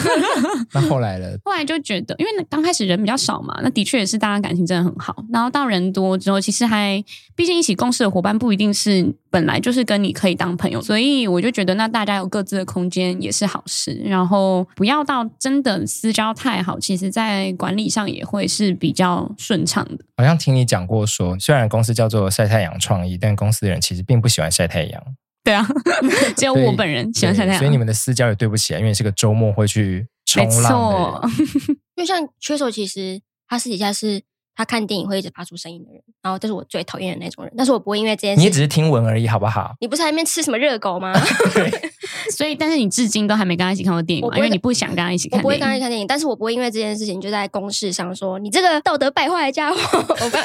那后来呢？后来就觉得，因为刚开始人比较少嘛，那的确也是大家感情真的很好。然后到人多之后，其实还，毕竟一起共事的伙伴不一定是本来就是跟你可以当朋友，所以我就觉得，那大家有各自的空间也是好事。然后不要到真的私交太好，其实在管理上也会是比较顺畅的。好像听你讲过说，虽然公司叫做晒太阳创意，但公司的人其实并不喜欢晒太阳。对啊，(laughs) 只有我本人喜欢晒太阳。所以你们的私交也对不起来，因为是个周末会去冲浪的。(laughs) 因为像缺手，其实他私底下是。他看电影会一直发出声音的人，然后这是我最讨厌的那种人。但是我不会因为这件事，你也只是听闻而已，好不好？(laughs) 你不是在那边吃什么热狗吗？(laughs) (laughs) 所以，但是你至今都还没跟他一起看过电影吗？因为你不想跟他一起看电影。我不会跟他一起看电影，但是我不会因为这件事情就在公事上说你这个道德败坏的家伙，我不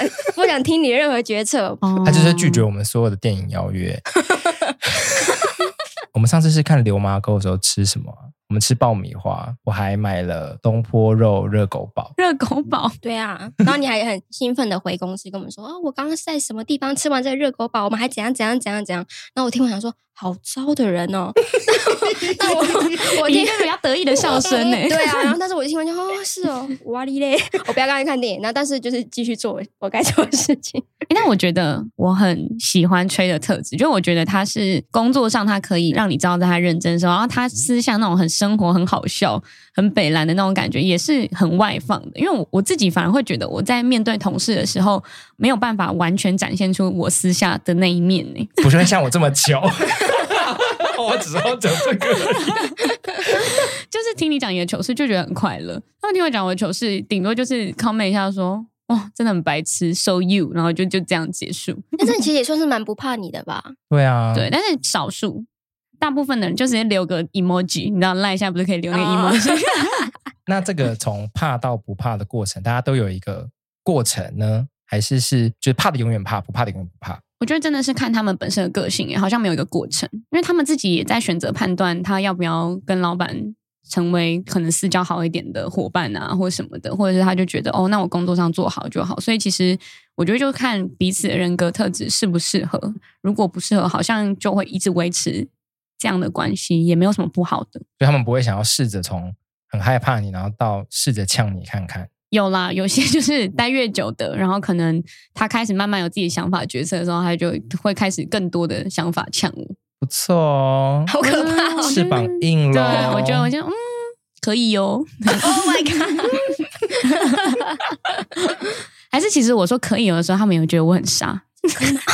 不想听你的任何决策。他就是拒绝我们所有的电影邀约。我们上次是看流麻沟的时候吃什么？我们吃爆米花，我还买了东坡肉热狗堡。热狗堡，对啊。然后你还很兴奋的回公司跟我们说：“哦，我刚刚在什么地方吃完这个热狗堡，我们还怎样怎样怎样怎样。”然后我听我想说：“好糟的人哦。(laughs) ”那我 (laughs) 我听比较得意的笑声呢。对啊，然后但是我听完就哦是哦，哇哩嘞，我不要刚才看电影，那但是就是继续做我该做的事情。那我觉得我很喜欢吹的特质，就我觉得他是工作上他可以让你知道在他认真的时候，然后他私下那种很生活、很好笑、很北蓝的那种感觉，也是很外放的。因为我我自己反而会觉得我在面对同事的时候，没有办法完全展现出我私下的那一面呢。不是像我这么 (laughs) 糗，(laughs) 我只要讲这个，(laughs) 就是听你讲你的糗事就觉得很快乐。他们听我讲我的糗事，顶多就是 comment 一下说。哦，真的很白痴，so you，然后就就这样结束。但是你其实也算是蛮不怕你的吧？对啊，对，但是少数，大部分的人就直接留个 emoji，你知道赖一下不是可以留那个 emoji？、哦、(laughs) 那这个从怕到不怕的过程，大家都有一个过程呢？还是是就是怕的永远怕，不怕的永远不怕？我觉得真的是看他们本身的个性，哎，好像没有一个过程，因为他们自己也在选择判断他要不要跟老板。成为可能私交好一点的伙伴啊，或什么的，或者是他就觉得哦，那我工作上做好就好。所以其实我觉得就看彼此的人格特质适不适合。如果不适合，好像就会一直维持这样的关系，也没有什么不好的。所以他们不会想要试着从很害怕你，然后到试着呛你看看。有啦，有些就是待越久的，然后可能他开始慢慢有自己想法、决策的时候，他就会开始更多的想法呛我。不错哦，好可怕，哦翅膀硬了。对，我觉得，我觉得，嗯，可以哟。(laughs) Oh my god！(laughs) 还是其实我说可以有的时候，他们有觉得我很傻。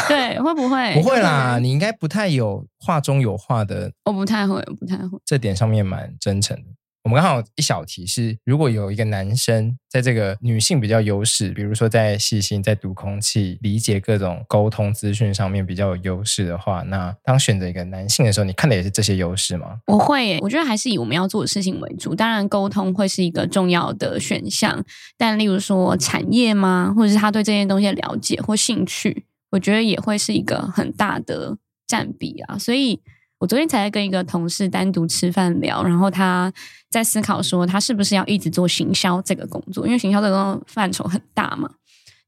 对，会不会？不会啦，你应该不太有话中有话的。我不太会，不太会。这点上面蛮真诚的。我们刚好一小题是，如果有一个男生在这个女性比较优势，比如说在细心、在读空气、理解各种沟通资讯上面比较有优势的话，那当选择一个男性的时候，你看的也是这些优势吗？我会，我觉得还是以我们要做的事情为主。当然，沟通会是一个重要的选项，但例如说产业吗，或者是他对这些东西的了解或兴趣，我觉得也会是一个很大的占比啊。所以。我昨天才在跟一个同事单独吃饭聊，然后他在思考说，他是不是要一直做行销这个工作，因为行销这个范畴很大嘛。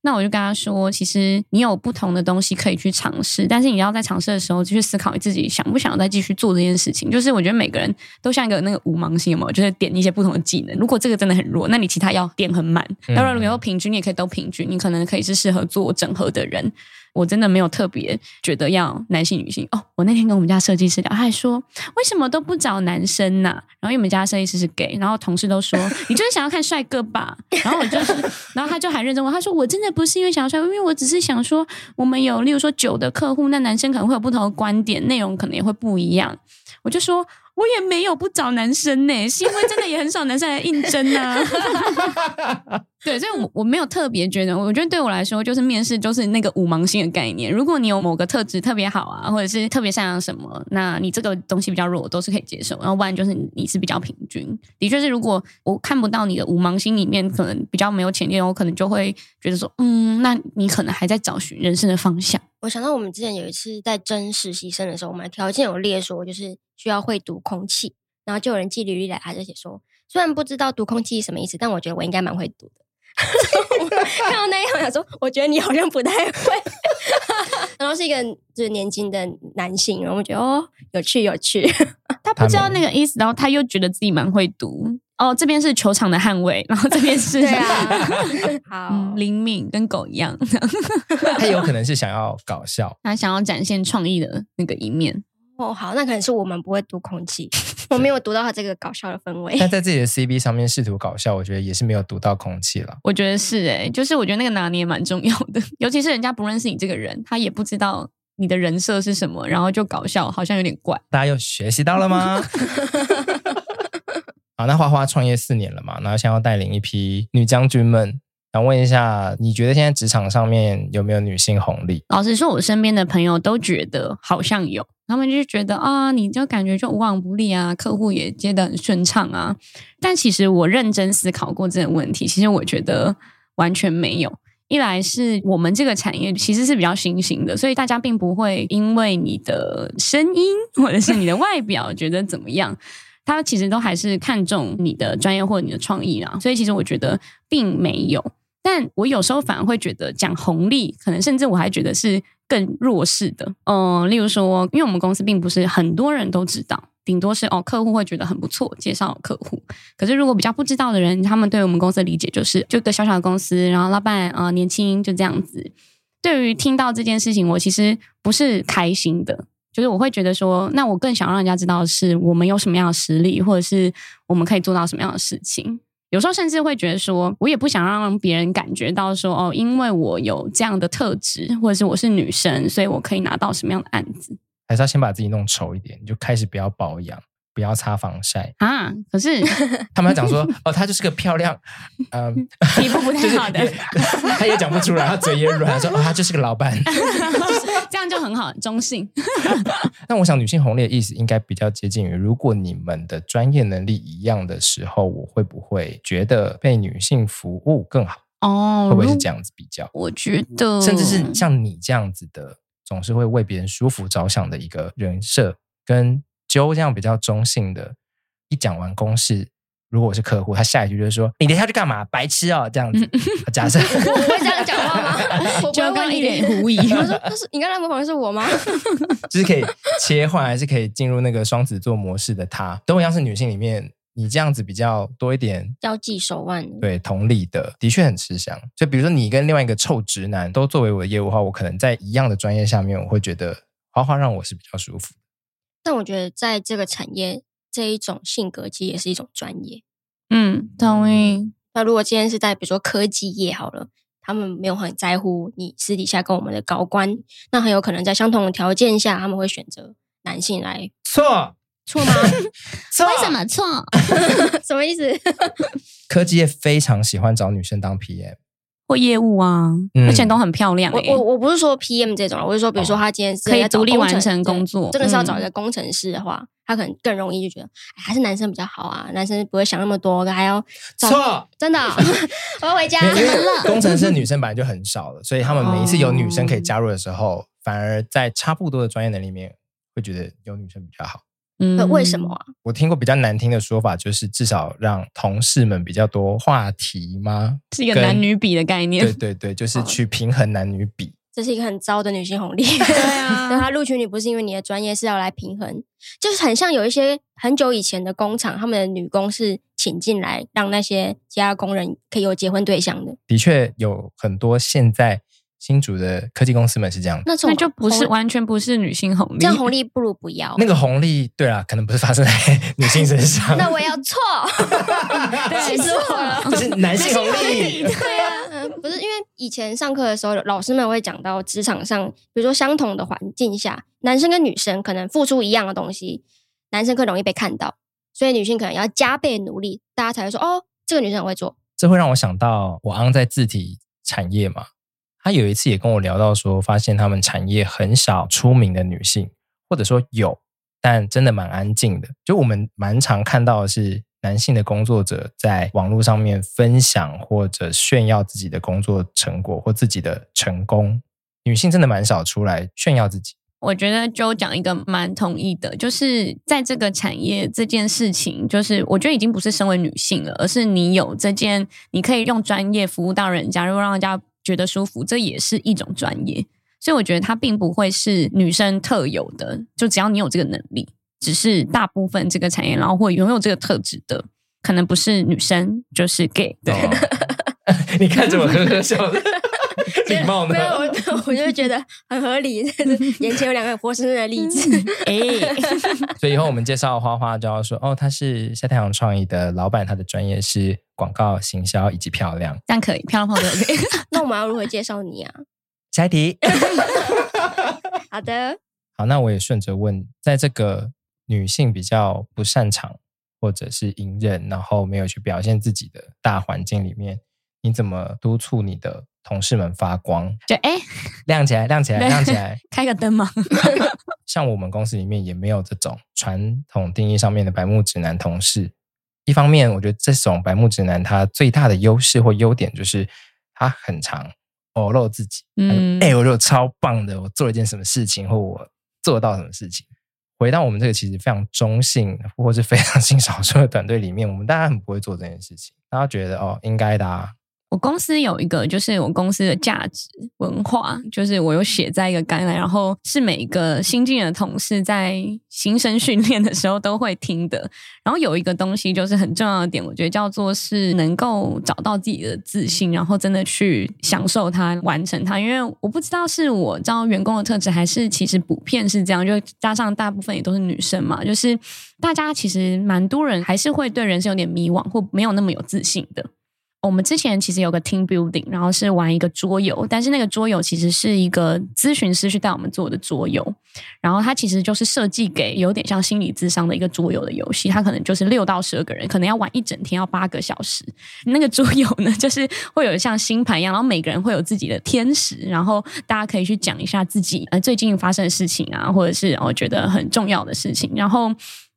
那我就跟他说，其实你有不同的东西可以去尝试，但是你要在尝试的时候就去思考你自己想不想再继续做这件事情。就是我觉得每个人都像一个那个五芒星嘛，就是点一些不同的技能。如果这个真的很弱，那你其他要点很满。当然，如果平均，你也可以都平均，你可能可以是适合做整合的人。我真的没有特别觉得要男性女性哦。我那天跟我们家设计师聊，他还说为什么都不找男生呢、然后因为我们家设计师是 gay，然后同事都说你就是想要看帅哥吧。然后我就是，然后他就很认真问，他说我真的不是因为想要帅哥，因为我只是想说我们有例如说酒的客户，那男生可能会有不同的观点，内容可能也会不一样。我就说。我也没有不找男生呢，是因为真的也很少男生来应征呐、啊。(laughs) 对，所以我我没有特别觉得，我觉得对我来说，就是面试就是那个五芒星的概念。如果你有某个特质特别好啊，或者是特别擅长什么，那你这个东西比较弱，我都是可以接受。然后不然就是你是比较平均。的确是，如果我看不到你的五芒星里面可能比较没有潜力，我可能就会觉得说，嗯，那你可能还在找寻人生的方向。我想到我们之前有一次在争实习生的时候，我们条件有列说，就是。需要会读空气，然后就有人寄履历来，他就写说，虽然不知道读空气是什么意思，但我觉得我应该蛮会读的。(laughs) 看到那一行，想说，我觉得你好像不太会。(laughs) 然后是一个就是年轻的男性，然后我觉得哦，有趣有趣。(laughs) 他不知道那个意思，然后他又觉得自己蛮会读。哦，这边是球场的捍卫，然后这边是对啊，好灵敏，跟狗一样。他有可能是想要搞笑，他想要展现创意的那个一面。哦，好，那可能是我们不会读空气，(laughs) 我没有读到他这个搞笑的氛围。但在自己的 CV 上面试图搞笑，我觉得也是没有读到空气了。我觉得是哎、欸，就是我觉得那个拿捏蛮重要的，(laughs) 尤其是人家不认识你这个人，他也不知道你的人设是什么，然后就搞笑，好像有点怪。大家又学习到了吗？(laughs) 好，那花花创业四年了嘛，然后想要带领一批女将军们。想问一下，你觉得现在职场上面有没有女性红利？老实说，我身边的朋友都觉得好像有，他们就觉得啊，你就感觉就无往不利啊，客户也接得很顺畅啊。但其实我认真思考过这个问题，其实我觉得完全没有。一来是我们这个产业其实是比较新兴的，所以大家并不会因为你的声音或者是你的外表觉得怎么样，(laughs) 他其实都还是看重你的专业或者你的创意啊。所以其实我觉得并没有。但我有时候反而会觉得讲红利，可能甚至我还觉得是更弱势的。嗯、例如说，因为我们公司并不是很多人都知道，顶多是哦，客户会觉得很不错，介绍客户。可是如果比较不知道的人，他们对我们公司的理解就是，就个小小的公司，然后老板啊、年轻就这样子。对于听到这件事情，我其实不是开心的，就是我会觉得说，那我更想让人家知道的是我们有什么样的实力，或者是我们可以做到什么样的事情。有时候甚至会觉得说，我也不想让别人感觉到说，哦，因为我有这样的特质，或者是我是女生，所以我可以拿到什么样的案子。还是要先把自己弄丑一点，就开始不要保养。不要擦防晒啊！可是 (laughs) 他们讲说，(laughs) 哦，她就是个漂亮，嗯，(laughs) 皮肤不太好的，他也讲不出来，他嘴也软，他说，哦，他就是个老板，这样就很好，中性。那我想，女性红利的意思应该比较接近于，如果你们的专业能力一样的时候，我会不会觉得被女性服务更好？哦，会不会是这样子比较？我觉得，甚至是像你这样子的，总是会为别人舒服着想的一个人设跟。就这样比较中性的，一讲完公式，如果我是客户，他下一句就是说：“你等下去干嘛？白痴哦！”这样子，假设 (laughs) 我会这样讲话吗？(laughs) 就刚刚一脸狐疑。他说：“是你刚才模仿的是我吗？” (laughs) 就是可以切换，还是可以进入那个双子座模式的他，都一样是女性里面，你这样子比较多一点交际手腕，对，同理的，的确很吃香。就比如说你跟另外一个臭直男都作为我的业务的话，我可能在一样的专业下面，我会觉得花花让我是比较舒服。但我觉得，在这个产业，这一种性格其实也是一种专业。嗯，同意。那如果今天是在比如说科技业好了，他们没有很在乎你私底下跟我们的高官，那很有可能在相同的条件下，他们会选择男性来。错错吗？(laughs) 错？为什么错？(laughs) 什么意思？(laughs) 科技业非常喜欢找女生当 PM。或业务啊，而且都很漂亮，欸。我我我不是说 PM 这种，我是说，比如说他今天是可以独立完成工作，真的是要找一个工程师的话，嗯、他可能更容易就觉得，哎，还是男生比较好啊，男生不会想那么多，还要错，真的，哦，(laughs) 我要回家。工程师的女生本来就很少了，所以他们每一次有女生可以加入的时候，哦、反而在差不多的专业能力里面，会觉得有女生比较好。嗯，为什么啊？我听过比较难听的说法，就是至少让同事们比较多话题吗？是一个男女比的概念。对对对，就是去平衡男女比。这是一个很糟的女性红利。(laughs) 对啊，他录取你不是因为你的专业，是要来平衡，就是很像有一些很久以前的工厂，他们的女工是请进来让那些其他工人可以有结婚对象的。的确有很多现在。新竹的科技公司们是这样，那那就不是完全不是女性红利，这样红利不如不要。那个红利，对啊，可能不是发生在 (laughs) 女性身上。那我要错，(laughs) 气死我了，这是男性红利。对啊，嗯，不是因为以前上课的时候，老师们会讲到职场上，比如说相同的环境下，男生跟女生可能付出一样的东西，男生更容易被看到，所以女性可能要加倍努力，大家才会说哦，这个女生很会做。这会让我想到我昂在字体产业嘛。他有一次也跟我聊到说，发现他们产业很少出名的女性，或者说有，但真的蛮安静的。就我们蛮常看到的是男性的工作者在网络上面分享或者炫耀自己的工作成果或自己的成功，女性真的蛮少出来炫耀自己。我觉得就讲一个蛮同意的，就是在这个产业这件事情，就是我觉得已经不是身为女性了，而是你有这件，你可以用专业服务到人家，如果让人家。觉得舒服，这也是一种专业，所以我觉得它并不会是女生特有的。就只要你有这个能力，只是大部分这个产业，然后会拥有这个特质的，可能不是女生，就是 gay。对，(laughs) 你看着我呵呵笑的，礼貌呢？没有，我我就觉得很合理。(laughs) 眼前有两个活生生的例子，(laughs) 哎，(laughs) 所以以后我们介绍花花就要说，哦，他是晒太阳创意的老板，他的专业是。广告行销以及漂亮，这样可以，漂亮朋友可以。那我们要如何介绍你啊？下一题。好的。好，那我也顺着问，在这个女性比较不擅长或者是隐忍，然后没有去表现自己的大环境里面，你怎么督促你的同事们发光？就哎，亮起来，亮起来，亮起来，(laughs) 开个灯吗？(laughs) 像我们公司里面也没有这种传统定义上面的白目直男同事。一方面，我觉得这种白目直男他最大的优势或优点就是他很常偶露自己。嗯，哎、欸，我觉得超棒的，我做了一件什么事情，或我做到什么事情。回到我们这个其实非常中性或是非常 (laughs) 性少数的团队里面，我们大家很不会做这件事情。大家觉得哦，应该的啊，我公司有一个，就是我公司的价值文化，就是我有写在一个概览，然后是每一个新进的同事在新生训练的时候都会听的。然后有一个东西就是很重要的点，我觉得叫做是能够找到自己的自信，然后真的去享受它、完成它。因为我不知道是我招员工的特质，还是其实普遍是这样，就加上大部分也都是女生嘛，就是大家其实蛮多人还是会对人生有点迷惘，或没有那么有自信的。我们之前其实有个 team building，然后是玩一个桌游，但是那个桌游其实是一个咨询师去带我们做的桌游，然后它其实就是设计给有点像心理智商的一个桌游的游戏，它可能就是六到十二个人，可能要玩一整天，要八个小时。那个桌游呢，(laughs) 就是会有像星盘一样，然后每个人会有自己的天使，然后大家可以去讲一下自己呃最近发生的事情啊，或者是我觉得很重要的事情，然后。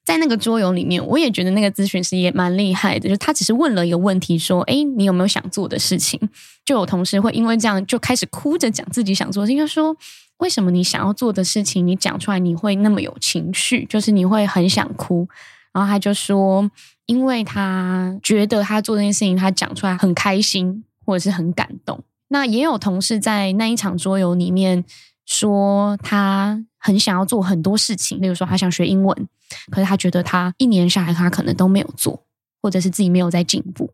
在那个桌游里面，我也觉得那个咨询师也蛮厉害的，就他只是问了一个问题，说：“哎，你有没有想做的事情？”就有同事会因为这样就开始哭着讲自己想做的事情，就说：“为什么你想要做的事情，你讲出来你会那么有情绪，就是你会很想哭？”然后他就说：“因为他觉得他做这件事情，他讲出来很开心，或者是很感动。”那也有同事在那一场桌游里面说他。很想要做很多事情，例如说他想学英文，可是他觉得他一年下来他可能都没有做，或者是自己没有在进步。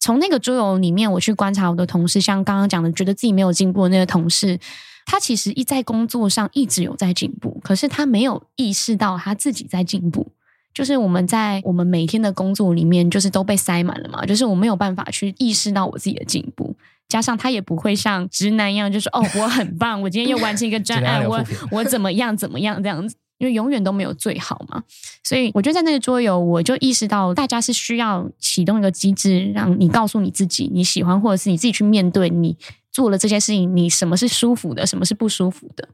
从那个桌游里面，我去观察我的同事，像刚刚讲的，觉得自己没有进步的那个同事，他其实一在工作上一直有在进步，可是他没有意识到他自己在进步。就是我们在我们每天的工作里面，就是都被塞满了嘛，就是我没有办法去意识到我自己的进步。加上他也不会像直男一样，就是哦，我很棒，我今天又完成一个专案，我我怎么样怎么样这样子，因为永远都没有最好嘛。所以我觉得在那个桌游，我就意识到大家是需要启动一个机制，让你告诉你自己你喜欢，或者是你自己去面对你做了这些事情，你什么是舒服的，什么是不舒服的。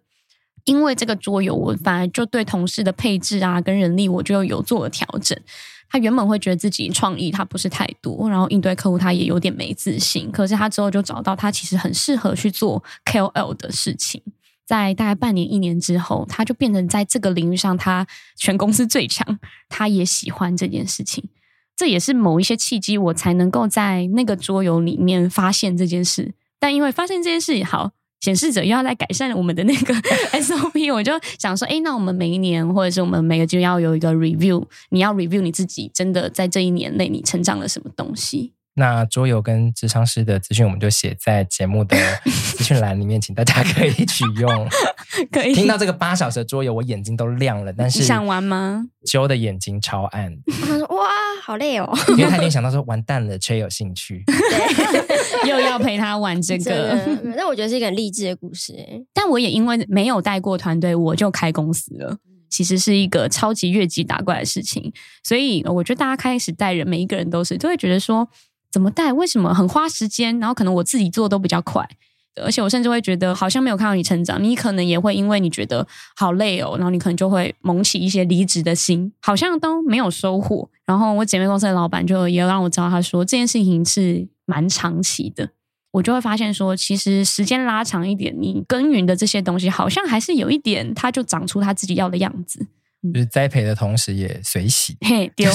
因为这个桌游，我反而就对同事的配置啊跟人力，我就有做了调整。他原本会觉得自己创意他不是太多，然后应对客户他也有点没自信。可是他之后就找到他其实很适合去做 KOL 的事情。在大概半年一年之后，他就变成在这个领域上他全公司最强。他也喜欢这件事情，这也是某一些契机，我才能够在那个桌游里面发现这件事。但因为发现这件事也好。显示者又要来改善我们的那个 (laughs) SOP，(laughs) 我就想说，哎，那我们每一年或者是我们每个就要有一个 review，你要 review 你自己，真的在这一年内你成长了什么东西？那桌游跟智商师的资讯，我们就写在节目的资讯栏里面，请大家可以取用。(laughs) 可以听到这个八小时的桌游，我眼睛都亮了。但是你想玩吗？Joe 的眼睛超暗。他说：“哇，好累哦。”因为他已经想到说，完蛋了，Che 有兴趣 (laughs) (laughs) 又要陪他玩这个。那我觉得是一个很励志的故事。但我也因为没有带过团队，我就开公司了。其实是一个超级越级打怪的事情，所以我觉得大家开始带人，每一个人都是都会觉得说。怎么带？为什么很花时间？然后可能我自己做都比较快，而且我甚至会觉得好像没有看到你成长。你可能也会因为你觉得好累哦，然后你可能就会萌起一些离职的心，好像都没有收获。然后我姐妹公司的老板就也让我知道，他说这件事情是蛮长期的。我就会发现说，其实时间拉长一点，你耕耘的这些东西，好像还是有一点，它就长出它自己要的样子。就是栽培的同时也随喜，嘿丢，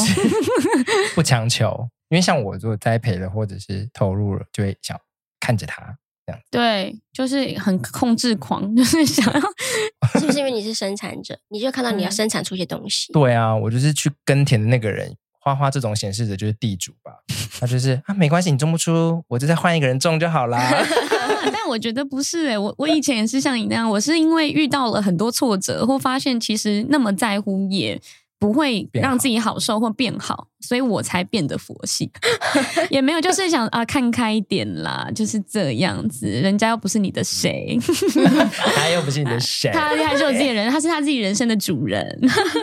(laughs) 不强求。因为像我做栽培了或者是投入了，就会想看着他这样。对，就是很控制狂，(laughs) 就是想要，(laughs) 是不是因为你是生产者，你就看到你要生产出一些东西？对啊，我就是去耕田的那个人。花花这种显示者就是地主吧？他就是啊，没关系，你种不出，我就再换一个人种就好啦。(laughs) 但我觉得不是诶、欸，我我以前也是像你那样，我是因为遇到了很多挫折，或发现其实那么在乎也。不会让自己好受或变好，所以我才变得佛系，(laughs) 也没有就是想啊看开一点啦，就是这样子。人家又不是你的谁，(laughs) 他又不是你的谁，(laughs) 他还是有自己的人，他是他自己人生的主人，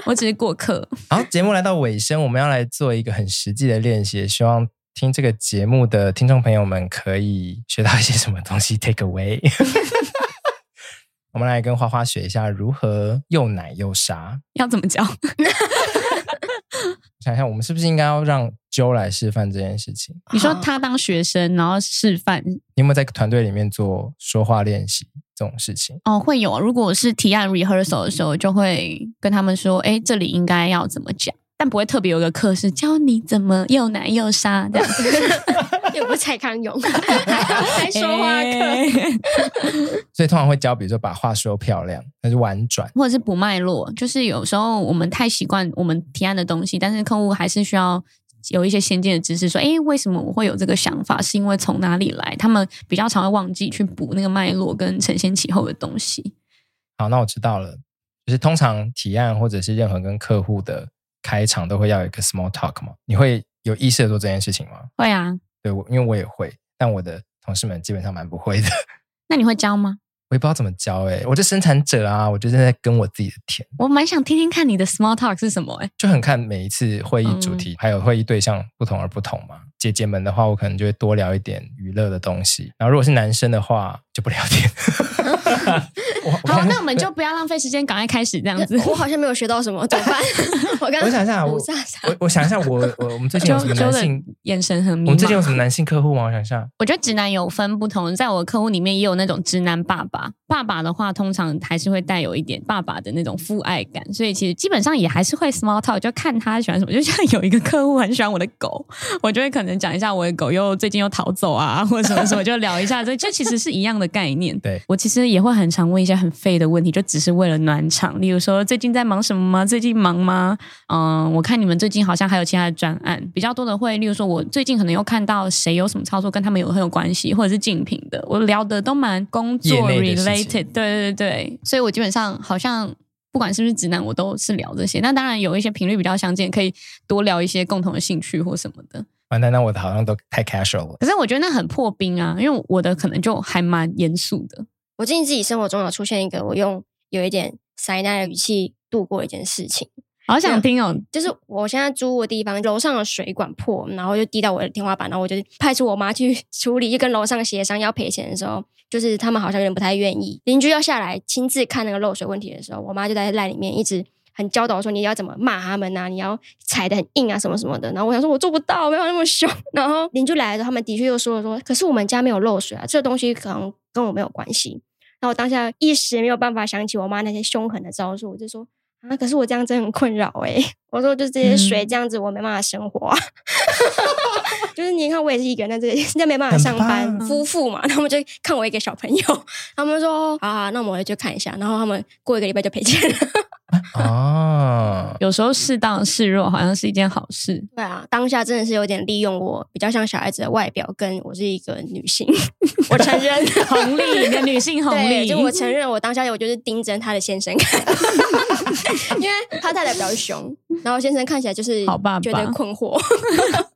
我只是过客。好，节目来到尾声，我们要来做一个很实际的练习，希望听这个节目的听众朋友们可以学到一些什么东西，take away。我们来跟花花学一下如何又奶又杀，要怎么教？(laughs) 想想，我们是不是应该要让 Joe 来示范这件事情？你说他当学生，然后示范，你有没有在团队里面做说话练习这种事情？哦，会有。如果是提案 rehearsal 的时候，就会跟他们说：“哎，这里应该要怎么讲？”但不会特别有个课是教你怎么又奶又杀这样子。(laughs) 又不是蔡康永，(laughs) 还说话课，(laughs) 所以通常会教，比如说把话说漂亮，还是婉转，或者是补脉络。就是有时候我们太习惯我们提案的东西，但是客户还是需要有一些先进的知识，说，哎，为什么我会有这个想法？是因为从哪里来？他们比较常会忘记去补那个脉络跟承先启后的东西。好，那我知道了。就是通常提案或者是任何跟客户的开场都会要有一个 small talk 嘛？你会有意识的做这件事情吗？会啊，对，我因为我也会，但我的同事们基本上蛮不会的。(laughs) 那你会教吗？我也不知道怎么教哎、欸，我这生产者啊，我就是在跟我自己的天。我蛮想听听看你的 small talk 是什么哎、欸，就很看每一次会议主题、嗯、还有会议对象不同而不同嘛。姐姐们的话，我可能就会多聊一点娱乐的东西，然后如果是男生的话，就不聊天。(laughs) 好，那我们就不要浪费时间，赶快开始这样子。我好像没有学到什么，怎么办？(laughs) 我刚我想一下，我我我想一下，我我我们最近有什么男性眼神很迷茫？我们最近有什么男性客户吗？我想一下，(laughs) 我觉得直男有分不同，在我的客户里面也有那种直男爸爸。爸爸的话，通常还是会带有一点爸爸的那种父爱感，所以其实基本上也还是会 small talk，就看他喜欢什么。就像有一个客户很喜欢我的狗，我就会可能讲一下我的狗又最近又逃走啊，或者什么什么，就聊一下。这这其实是一样的概念。对，我其实也会很常问一些很废的问题，就只是为了暖场。例如说，最近在忙什么吗？最近忙吗？嗯，我看你们最近好像还有其他的专案，比较多的会，例如说，我最近可能又看到谁有什么操作跟他们有很有关系，或者是竞品的，我聊的都蛮工作 related。对对对对，所以我基本上好像不管是不是直男，我都是聊这些。那当然有一些频率比较相近，可以多聊一些共同的兴趣或什么的。完蛋，那我的好像都太 casual 了。可是我觉得那很破冰啊，因为我的可能就还蛮严肃的。我最近自己生活中有出现一个，我用有一点塞奶的语气度过一件事情。好想听哦！就是我现在租的地方，楼上的水管破，然后就滴到我的天花板，然后我就派出我妈去 (laughs) 处理，就跟楼上协商要赔钱的时候，就是他们好像有点不太愿意。邻居要下来亲自看那个漏水问题的时候，我妈就在赖里面一直很教导说，你要怎么骂他们呐、啊，你要踩得很硬啊，什么什么的。然后我想说，我做不到，没有那么凶。(laughs) 然后邻居来的时候，他们的确又说了说，可是我们家没有漏水啊，这东西可能跟我没有关系。然后我当下一时没有办法想起我妈那些凶狠的招数，我就说。啊！可是我这样真的很困扰哎、欸。(laughs) 我说，就这些水这样子，我没办法生活啊。(laughs) 就是你看，我也是一个人在这里，现在没办法上班，夫妇嘛，他们就看我一个小朋友，他们说啊，那我们就看一下，然后他们过一个礼拜就赔钱了。哦，有时候适当示弱好像是一件好事。对啊，当下真的是有点利用我比较像小孩子的外表，跟我是一个女性，(laughs) 我承认红利，你的女性红利，就我承认，我当下我就是盯着他的先生看，(laughs) 因为他太太比较凶，然后先生看起来就是好爸爸，觉得困惑。(laughs)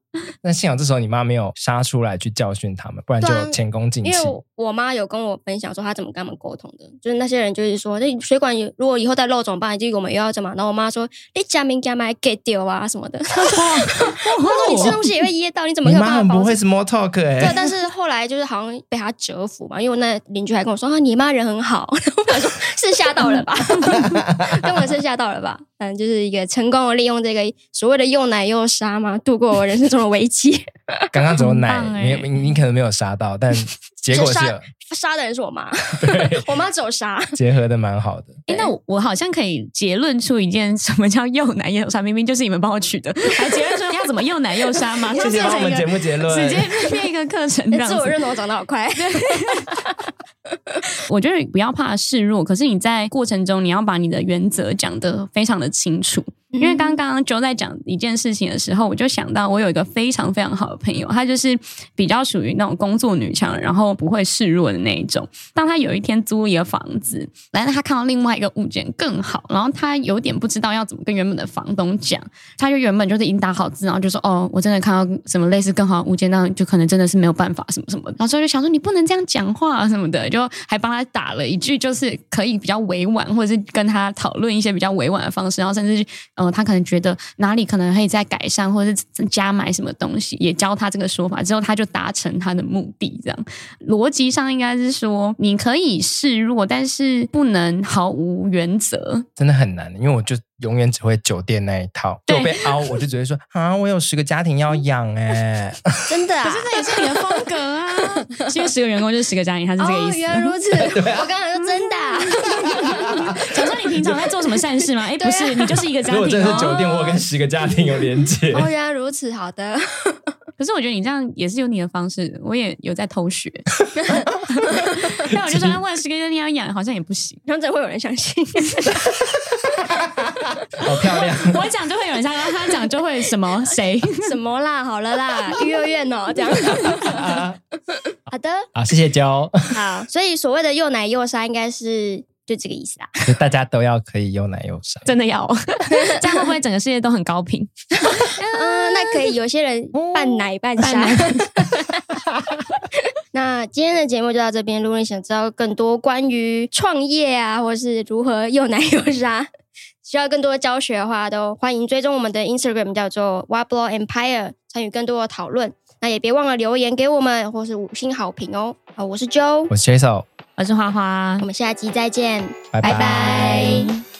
那幸好这时候你妈没有杀出来去教训他们，不然就前功尽弃。因为我妈有跟我分享说她怎么跟他们沟通的，就是那些人就是说，那水管如果以后再漏怎么办？就我们又要怎么？然后我妈说：“你家明家买给丢啊什么的。(laughs) ”她说：“你吃东西也会噎到，你怎么？”你妈很不会 small talk 哎、欸。对，但是后来就是好像被她折服嘛，因为我那邻居还跟我说：“啊，你妈人很好。(laughs) ”我说：“是吓到了吧？根本是吓到了吧？”嗯，就是一个成功的利用这个所谓的又奶又杀嘛，度过我人生中的危机。(laughs) 刚刚怎么奶？你你可能没有杀到，但结果是杀的人是我妈。对，(laughs) 我妈只有杀，结合的蛮好的。哎，那我我好像可以结论出一件什么叫又奶又杀，明明就是你们帮我取的，(laughs) 还结论说要怎么又奶又杀吗？(laughs) 直接帮我们节目结论，直接变一个课程。自我认同长得好快。我觉得不要怕示弱，可是你在过程中你要把你的原则讲得非常的清楚。因为刚刚 Joe 在讲一件事情的时候，我就想到我有一个非常非常好的朋友，她就是比较属于那种工作女强，然后不会示弱那一种。当他有一天租一个房子，然后他看到另外一个物件更好，然后他有点不知道要怎么跟原本的房东讲，他就原本就是已经打好字，然后就说：“哦，我真的看到什么类似更好的物件，那就可能真的是没有办法什么什么。”然后就想说：“你不能这样讲话啊什么的。”就还帮他打了一句，就是可以比较委婉，或者是跟他讨论一些比较委婉的方式，然后甚至、呃，他可能觉得哪里可能可以再改善，或者是加买什么东西，也教他这个说法之后，他就达成他的目的。这样逻辑上应该是说，你可以示弱，但是不能毫无原则。真的很难，因为我就永远只会酒店那一套，就被凹，我就只会说啊，我有十个家庭要养哎，(laughs) 真的啊，可是这也是你的风格啊，(laughs) 因为十个员工就是十个家庭，他是这个意思。哦，原来如此，(laughs) 我刚才说真的平常在做什么善事吗？哎，(laughs) 不是，你就是一个家庭。如果这是酒店，我跟十个家庭有连接。哦，原来如此，好的。(laughs) 可是我觉得你这样也是有你的方式，我也有在偷学。(laughs) 但我就说，万十个人你要养，好像也不行，这样子会有人相信。好漂亮！我讲就会有人相信，他讲就会什么谁什么啦？好了啦，育幼院哦，这样。好的，好，谢谢娇。好，所以所谓的又奶又杀，应该是就这个意思啊。就大家都要可以又奶又杀，真的要，这样会不会整个世界都很高频？(laughs) 嗯，那可以，有些人半奶半杀。(laughs) 那今天的节目就到这边。如果你想知道更多关于创业啊，或是如何又奶又杀，需要更多的教学的话，都欢迎追踪我们的 Instagram，叫做 Wablo Empire，参与更多的讨论。那也别忘了留言给我们，或是五星好评哦。好，我是 Joe，我是 Jason，我是花花，我们下集再见，拜拜。拜拜。